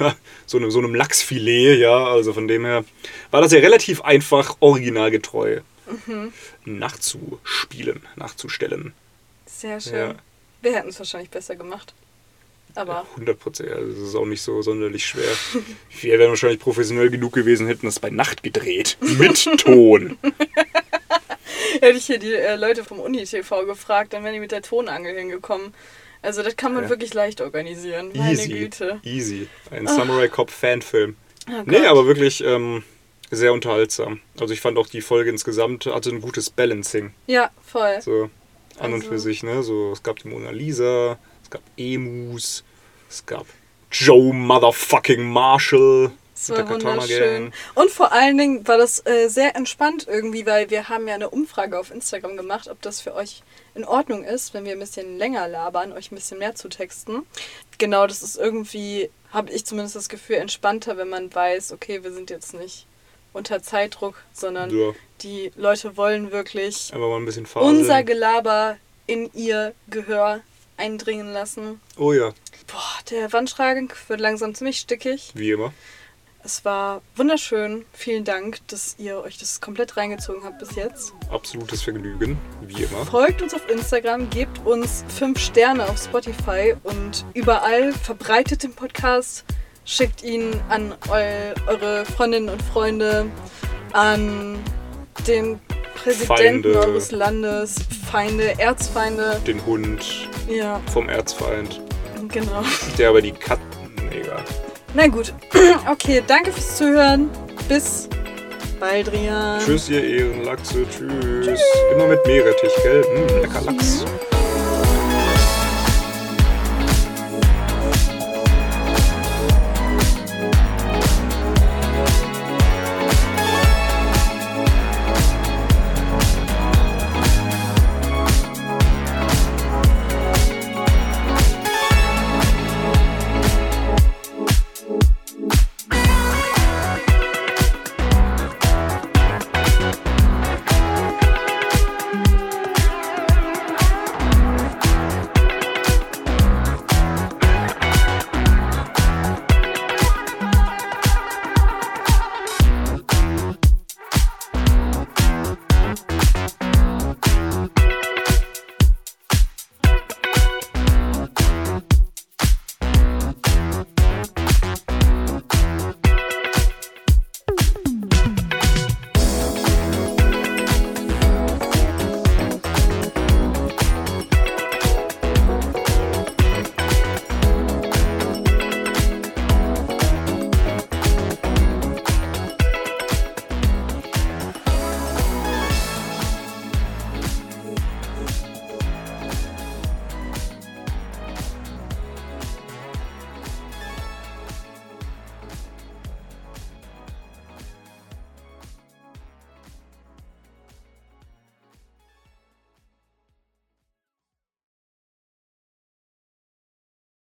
ja, so, einem, so einem Lachsfilet, ja. Also von dem her war das ja relativ einfach, originalgetreu Mhm. nachzuspielen, nachzustellen. Sehr schön. Ja. Wir hätten es wahrscheinlich besser gemacht. Aber 100 Prozent, also das ist auch nicht so sonderlich schwer. [laughs] Wir wären wahrscheinlich professionell genug gewesen, hätten das bei Nacht gedreht. Mit [laughs] Ton. hätte ich hier die äh, Leute vom Uni-TV gefragt, dann wären die mit der Tonangel hingekommen. Also das kann man Ja. wirklich leicht organisieren. Meine Easy. Güte. Easy. Ein Samurai Cop Fanfilm. Oh Nee, aber wirklich ähm, sehr unterhaltsam. Also ich fand auch die Folge insgesamt hatte ein gutes Balancing. Ja, voll. So an und Also- für sich, ne? So, es gab die Mona Lisa, es gab Emus, es gab Joe Motherfucking Marshall. Mit war wunderschön. Und vor allen Dingen war das äh, sehr entspannt irgendwie, weil wir haben ja eine Umfrage auf Instagram gemacht, ob das für euch in Ordnung ist, wenn wir ein bisschen länger labern, euch ein bisschen mehr zu texten. Genau, das ist irgendwie, habe ich zumindest das Gefühl, entspannter, wenn man weiß, okay, wir sind jetzt nicht unter Zeitdruck, sondern Ja, die Leute wollen wirklich unser Gelaber in ihr Gehör eindringen lassen. Oh ja, Boah, der Wandschrank wird langsam ziemlich stickig. wie immer. Es war wunderschön. Vielen Dank, dass ihr euch das komplett reingezogen habt bis jetzt. Absolutes Vergnügen, wie immer. Folgt uns auf Instagram, gebt uns 5 Sterne auf Spotify und überall verbreitet den Podcast. Schickt ihn an eu eure Freundinnen und Freunde, an den Präsidenten Feinde. eures Landes, Feinde, Erzfeinde. Den Hund Ja, vom Erzfeind, genau. der aber die Katzen. Egal. Na gut. [clears throat] Okay, danke fürs Zuhören. Bis bald, Rian. Tschüss, ihr Ehrenlachse. Tschüss. Immer mit Meerrettich, gell? Mm, lecker Lachs.